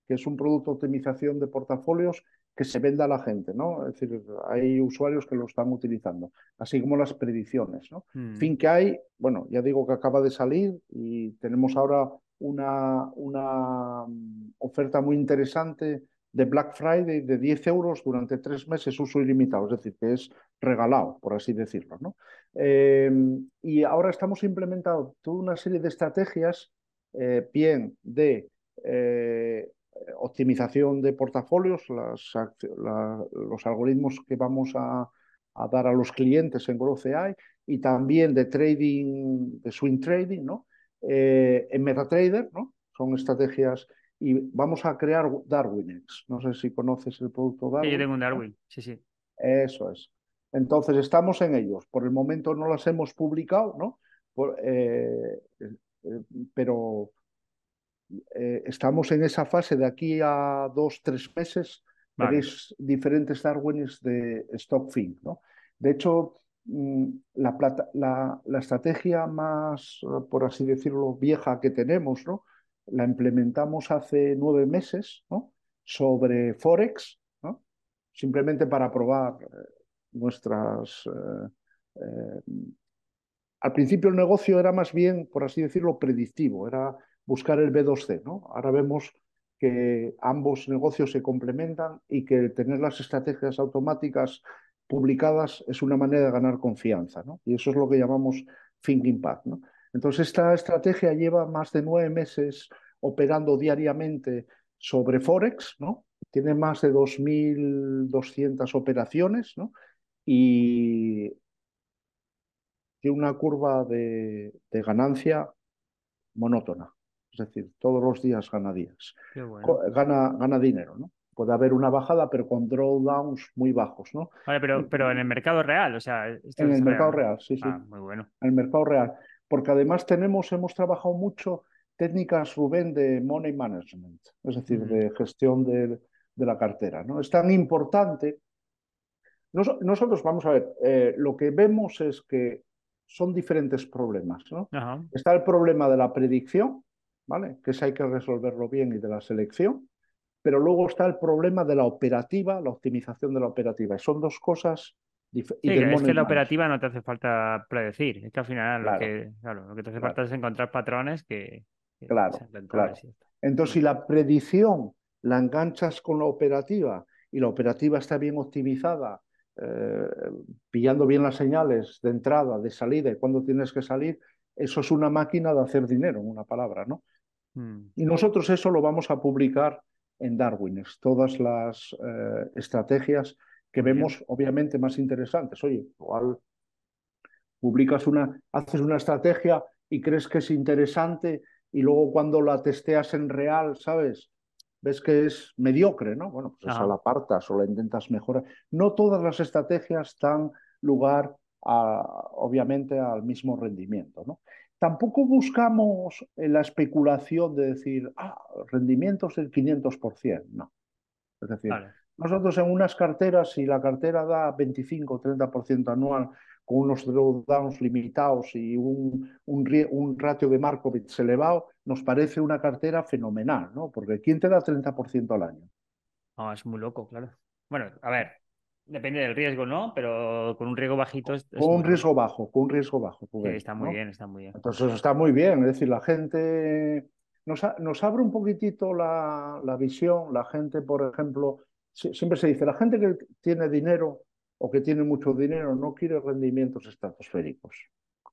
S1: que es un producto de optimización de portafolios que se vende a la gente, ¿no? Es decir, hay usuarios que lo están utilizando, así como las predicciones, ¿no? Hmm. Fin que hay, bueno, ya digo que acaba de salir y tenemos ahora una, una mm, oferta muy interesante de Black Friday de 10 euros durante tres meses uso ilimitado, es decir, que es regalado, por así decirlo. ¿no? Em, y ahora estamos implementando toda una serie de estrategias, eh, bien de eh, optimización de portafolios, los algoritmos que vamos a, dar a los clientes en Growth AI y también de trading, de swing trading, ¿no? Eh, en MetaTrader, ¿no? Son estrategias y vamos a crear Darwinex. No sé si conoces el producto Darwin.
S2: Sí, yo tengo un Darwin, sí, sí.
S1: Eso es. Entonces estamos en ellos. Por el momento no las hemos publicado, ¿no? Eh, eh, pero eh, estamos en esa fase de aquí a dos, tres meses. Veréis diferentes Darwins de StockFin, ¿no? De hecho, mm, la, la, la, estrategia más, por así decirlo, vieja que tenemos, ¿no? La implementamos hace nueve meses. Sobre Forex. Simplemente para probar nuestras... Eh, eh, al principio el negocio era más bien, por así decirlo, predictivo, era buscar el B2C. ¿no? Ahora vemos que ambos negocios se complementan y que tener las estrategias automáticas publicadas es una manera de ganar confianza. ¿no? Y eso es lo que llamamos Thinking Path. ¿no? Entonces, esta estrategia lleva más de nueve meses operando diariamente sobre Forex, ¿no? Tiene más de 2.200 operaciones, ¿no? y tiene una curva de, ganancia monótona. Es decir, todos los días gana días. Gana, gana dinero, ¿no? Puede haber una bajada, pero con drawdowns muy bajos, ¿no?
S2: Vale, pero, pero en el mercado real, o sea.
S1: en el mercado real, sí, sí.
S2: Ah, muy bueno.
S1: En el mercado real. Porque además tenemos, hemos trabajado mucho técnicas, Rubén, de money management, es decir, de gestión de, de, la cartera. ¿no? Es tan importante nosotros, vamos a ver, eh, lo que vemos es que son diferentes problemas. ¿no? Está el problema de la predicción, ¿vale? que ese hay que resolverlo bien, y de la selección, pero luego está el problema de la operativa, la optimización de la operativa. Y son dos cosas
S2: diferentes. es que la operativa no te hace falta predecir, es que al final lo, que, lo que te hace falta es encontrar patrones que...
S1: claro, claro. Entonces, si la predicción la enganchas con la operativa y la operativa está bien optimizada eh, pillando bien las señales de entrada, de salida y cuándo tienes que salir, eso es una máquina de hacer dinero, en una palabra, ¿no? Mm. Y nosotros eso lo vamos a publicar en Darwines, todas las eh, estrategias que vemos obviamente más interesantes. Oye, igual publicas una, haces una estrategia y crees que es interesante y luego cuando la testeas en real, ¿sabes? ves que es mediocre, ¿no? Bueno, pues esa la apartas o la intentas mejorar. No todas las estrategias dan lugar, a, obviamente, al mismo rendimiento, ¿no? Tampoco buscamos la especulación de decir, ah, rendimientos del 500%, no. Es decir, nosotros en unas carteras, si la cartera da 25 o 30% anual, con unos drawdowns limitados y un, un, ratio de Markowitz elevado, nos parece una cartera fenomenal, ¿no? Porque ¿quién te da 30% al año?
S2: No, es muy loco, claro. Bueno, a ver, depende del riesgo, ¿no? Pero con un riesgo bajito.
S1: con un riesgo bajo, con un riesgo bajo.
S2: sí, está muy bien, está muy bien.
S1: Entonces está muy bien, es decir, la gente nos, nos abre un poquitito la, la visión, la gente, por ejemplo, siempre se dice, la gente que tiene dinero o que tiene mucho dinero no quiere rendimientos estratosféricos.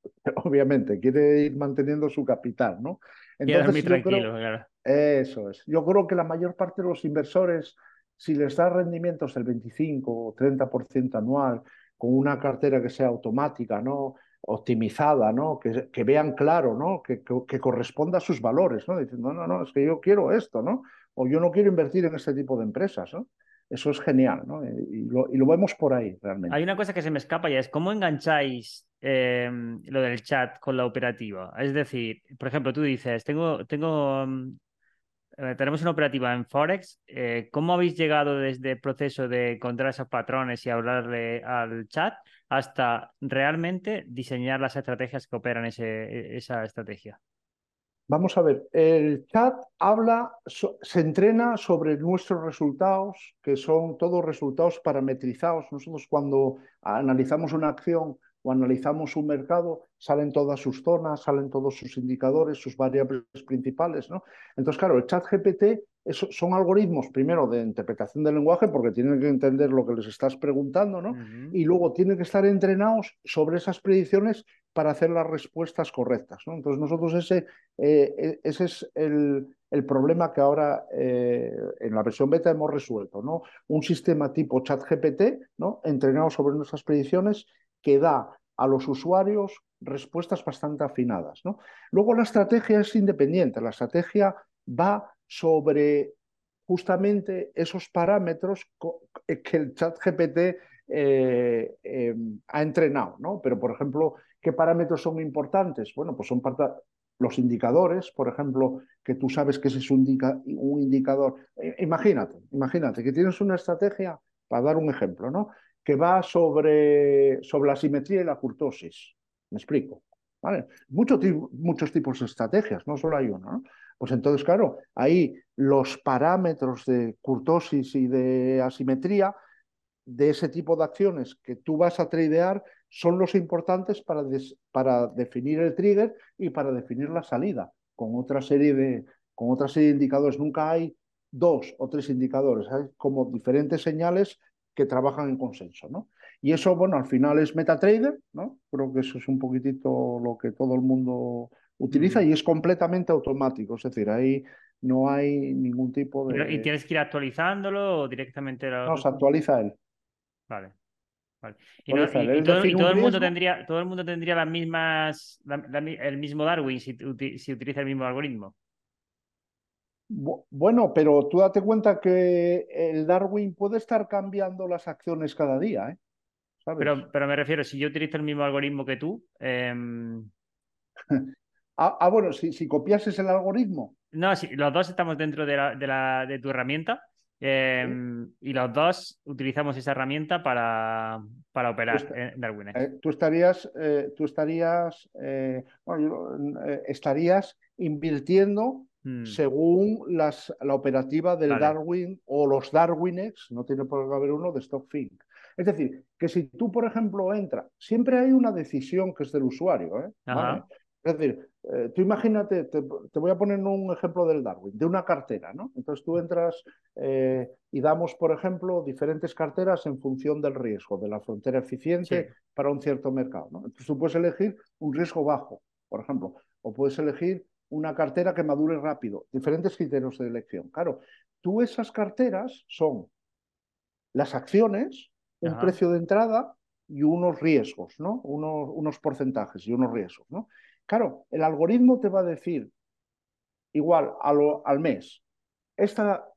S1: [LAUGHS] Obviamente, quiere ir manteniendo su capital, ¿no?
S2: Entonces, tranquilo, claro.
S1: Eso es. Yo creo que la mayor parte de los inversores, si les da rendimientos del 25 o 30% anual, con una cartera que sea automática, ¿no? optimizada, ¿no? Que, que vean claro, ¿no? Que, que, corresponda a sus valores, ¿no? Diciendo, no, no, no, es que yo quiero esto, ¿no? O yo no quiero invertir en este tipo de empresas, ¿no? Eso es genial, ¿no? Y lo, vemos por ahí realmente.
S2: Hay una cosa que se me escapa ya, es cómo engancháis em, lo del chat con la operativa. Es decir, por ejemplo, tú dices, tengo, tengo, em, eh, tenemos una operativa en Forex. Eh, ¿Cómo habéis llegado desde el proceso de encontrar esos patrones y hablarle al chat hasta realmente diseñar las estrategias que operan ese, esa estrategia?
S1: Vamos a ver, el chat habla, se entrena sobre nuestros resultados, que son todos resultados parametrizados. Nosotros cuando analizamos una acción o analizamos un mercado, salen todas sus zonas, salen todos sus indicadores, sus variables principales. ¿no? Entonces, claro, el chat GPT son algoritmos, primero, de interpretación del lenguaje, porque tienen que entender lo que les estás preguntando, ¿no? Y luego tienen que estar entrenados sobre esas predicciones para hacer las respuestas correctas. ¿no? Entonces, nosotros ese, eh, e, ese es el, el, problema que ahora eh, en la versión beta hemos resuelto. ¿no? Un sistema tipo ChatGPT, ¿no? entrenado sobre nuestras predicciones, que da a los usuarios respuestas bastante afinadas. ¿no? Luego la estrategia es independiente, la estrategia va sobre justamente esos parámetros que el chat GPT eh, em, ha entrenado, ¿no? Pero, por ejemplo, ¿qué parámetros son importantes? Bueno, pues son los indicadores, por ejemplo, que tú sabes que ese es un, indicador. Imagínate, imagínate que tienes una estrategia, para dar un ejemplo, ¿no? Que va sobre, sobre la simetría y la curtosis. Me explico. ¿Vale? muchos tipos de estrategias, no solo hay uno. ¿no? Pues entonces, claro, ahí los parámetros de curtosis y de asimetría de ese tipo de acciones que tú vas a tradear son los importantes para, para definir el trigger y para definir la salida, con otra serie de, con otra serie de indicadores. Nunca hay dos o tres indicadores, hay como diferentes señales que trabajan en consenso, ¿no? Y eso, bueno, al final es MetaTrader, ¿no? Creo que eso es un poquitito lo que todo el mundo utiliza y es completamente automático, es decir, ahí no hay ningún tipo de...
S2: ¿Y tienes que ir actualizándolo o directamente...?
S1: No, se actualiza él.
S2: Vale. Y, todo, el mundo tendría, todo el mundo tendría las mismas, el mismo Darwin si, si utiliza el mismo algoritmo.
S1: Bueno, pero tú date cuenta que el Darwin puede estar cambiando las acciones cada día, ¿eh?
S2: Pero, pero me refiero, si yo utilizo el mismo algoritmo que tú. Em,
S1: ah, ah, bueno, si, si copiases el algoritmo.
S2: No, si los dos estamos dentro de, la, de, la, de tu herramienta. Em, y los dos utilizamos esa herramienta para, para operar en Darwin.
S1: Eh, tú estarías, eh, tú estarías, eh, estarías invirtiendo mm. según las, la operativa del Darwin o los Darwinex, no tiene por qué haber uno de StockFink. Es decir, que si tú, por ejemplo, entras, siempre hay una decisión que es del usuario. ¿eh? Es decir, eh, tú imagínate, te, voy a poner un ejemplo del Darwin, de una cartera, ¿no? Entonces tú entras eh, y damos, por ejemplo, diferentes carteras en función del riesgo, de la frontera eficiente para un cierto mercado, ¿no? Entonces tú puedes elegir un riesgo bajo, por ejemplo, o puedes elegir una cartera que madure rápido, diferentes criterios de elección. Claro, tú esas carteras son las acciones, un precio de entrada y unos riesgos, ¿no? Unos, unos porcentajes y unos riesgos, ¿no? Claro, el algoritmo te va a decir, igual al mes, esta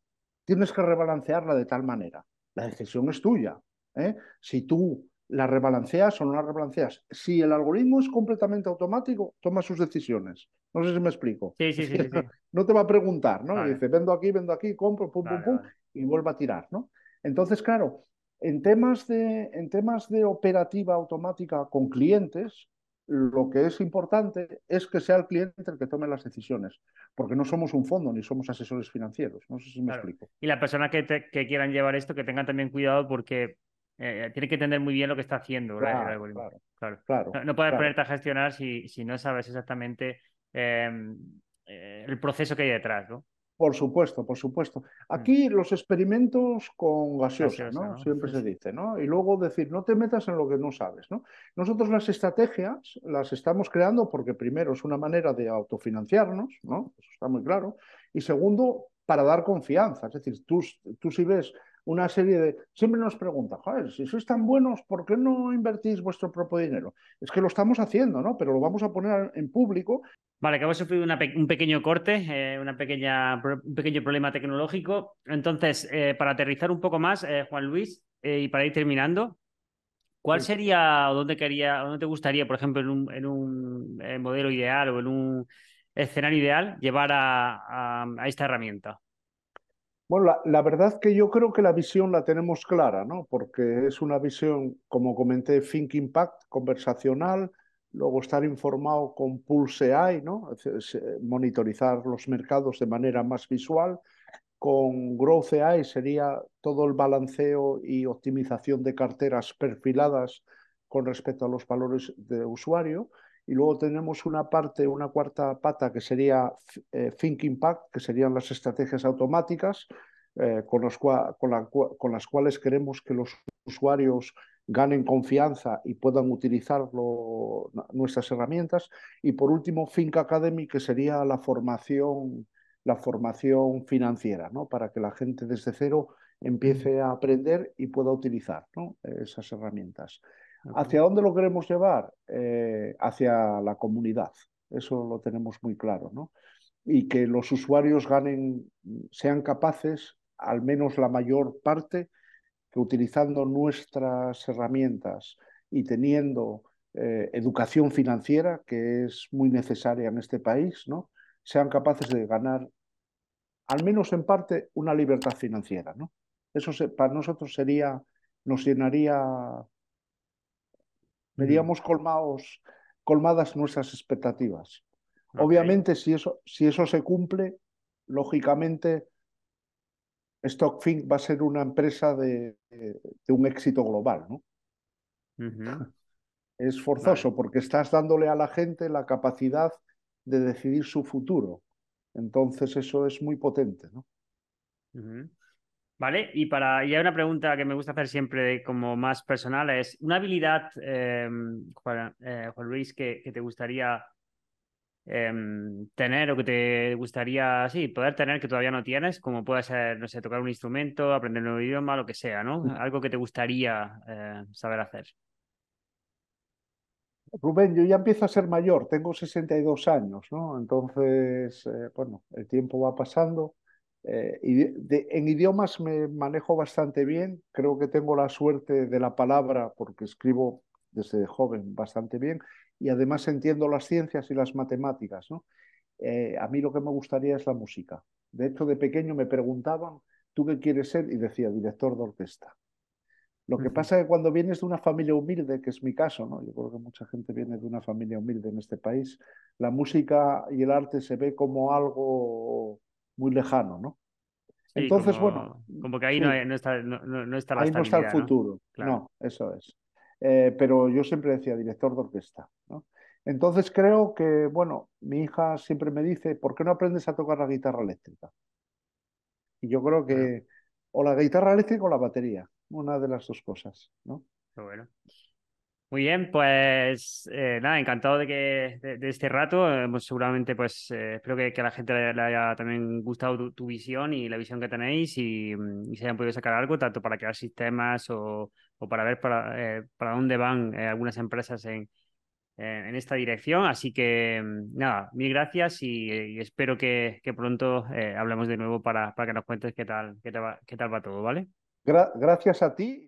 S1: tienes que rebalancearla de tal manera. La decisión es tuya. ¿eh? Si tú la rebalanceas o no la rebalanceas. Si el algoritmo es completamente automático, toma sus decisiones. No sé si me explico.
S2: Sí, sí, sí. [LAUGHS]
S1: No te va a preguntar, ¿no? Dice, vendo aquí, vendo aquí, compro, pum, pum, pum, y vuelve a tirar, ¿no? Entonces, claro, en temas, de, en temas de operativa automática con clientes, lo que es importante es que sea el cliente el que tome las decisiones, porque no somos un fondo ni somos asesores financieros. No sé si me explico.
S2: Y la persona que, quieran llevar esto, que tengan también cuidado porque eh, tiene que entender muy bien lo que está haciendo
S1: claro, Claro,
S2: no, puedes ponerte a gestionar si, si no sabes exactamente em, eh, el proceso que hay detrás. ¿no?
S1: Por supuesto, por supuesto. Mm. Aquí los experimentos con gaseosa, ¿no? Siempre se dice, ¿no? Y luego decir, no te metas en lo que no sabes, ¿no? Nosotros las estrategias las estamos creando porque primero es una manera de autofinanciarnos, ¿no? Eso está muy claro. Y segundo, para dar confianza. Es decir, tú, tú si ves una serie de... Siempre nos preguntan, joder, si sois tan buenos, ¿por qué no invertís vuestro propio dinero? Es que lo estamos haciendo, ¿no? Pero lo vamos a poner en público.
S2: Vale, que hemos sufrido un pequeño corte, eh, una pequeña, un pequeño problema tecnológico. Entonces, eh, para aterrizar un poco más, eh, Juan Luis, y para ir terminando, ¿cuál sería o dónde quería, dónde te gustaría, por ejemplo, en un, en un modelo ideal o en un escenario ideal, llevar a esta herramienta?
S1: Bueno, la, verdad que yo creo que la visión la tenemos clara, ¿no? Porque es una visión, como comenté, Think Impact, conversacional, luego estar informado con Pulse AI, ¿no? monitorizar los mercados de manera más visual. Con Growth AI sería todo el balanceo y optimización de carteras perfiladas con respecto a los valores de usuario. Y luego tenemos una parte, una cuarta pata que sería eh, Think Impact, que serían las estrategias automáticas eh, con, los con, las cuales queremos que los usuarios ganen confianza y puedan utilizar nuestras herramientas. Y por último, Think Academy, que sería la formación, la formación financiera, ¿no? para que la gente desde cero empiece a aprender y pueda utilizar esas herramientas. ¿Hacia dónde lo queremos llevar? Eh, hacia la comunidad. Eso lo tenemos muy claro. ¿no? y que los usuarios ganen, sean capaces, al menos la mayor parte, que utilizando nuestras herramientas y teniendo eh, educación financiera, que es muy necesaria en este país, ¿no? sean capaces de ganar, al menos en parte, una libertad financiera. Eso para nosotros sería, nos llenaría, veríamos colmados, colmadas nuestras expectativas. Obviamente, si eso, si eso se cumple, lógicamente, StockFink va a ser una empresa de, un éxito global, ¿no? [LAUGHS] Es forzoso porque estás dándole a la gente la capacidad de decidir su futuro. Entonces eso es muy potente, ¿no?
S2: Vale, y para y hay una pregunta que me gusta hacer siempre como más personal es una habilidad, Juan, eh, Luis, que, te gustaría em, tener o que te gustaría, sí, poder tener que todavía no tienes, como puede ser, no sé, tocar un instrumento, aprender un nuevo idioma, lo que sea, ¿no? Mm. Algo que te gustaría eh, saber hacer.
S1: Rubén, yo ya empiezo a ser mayor, tengo 62 años, ¿no? Entonces, eh, bueno, el tiempo va pasando. Eh, y en idiomas me manejo bastante bien, creo que tengo la suerte de la palabra porque escribo desde joven bastante bien y además entiendo las ciencias y las matemáticas. ¿no? Eh, a mí lo que me gustaría es la música. De hecho, de pequeño me preguntaban, ¿tú qué quieres ser? Y decía, director de orquesta. Lo que pasa es que cuando vienes de una familia humilde, que es mi caso, ¿no? yo creo que mucha gente viene de una familia humilde en este país, la música y el arte se ve como algo muy lejano, ¿no? Entonces, bueno.
S2: Como que ahí no, está, no, está la
S1: Ahí no está el futuro. ¿no? eso es. Eh, pero yo siempre decía director de orquesta, ¿no? Entonces creo que, bueno, mi hija siempre me dice, ¿por qué no aprendes a tocar la guitarra eléctrica? Y yo creo que o la guitarra eléctrica o la batería, una de las dos cosas, ¿no?
S2: bueno. Muy bien, pues eh, nada, encantado de que de, este rato. seguramente, pues eh, espero que, a la gente le, haya también gustado tu, visión y la visión que tenéis y, se hayan podido sacar algo, tanto para crear sistemas o, para ver para, eh, para dónde van algunas empresas en, en esta dirección. Así que nada, mil gracias y, espero que, pronto hablemos de nuevo para, para que nos cuentes qué tal, qué tal, va, qué tal va todo, ¿vale?
S1: gracias a ti.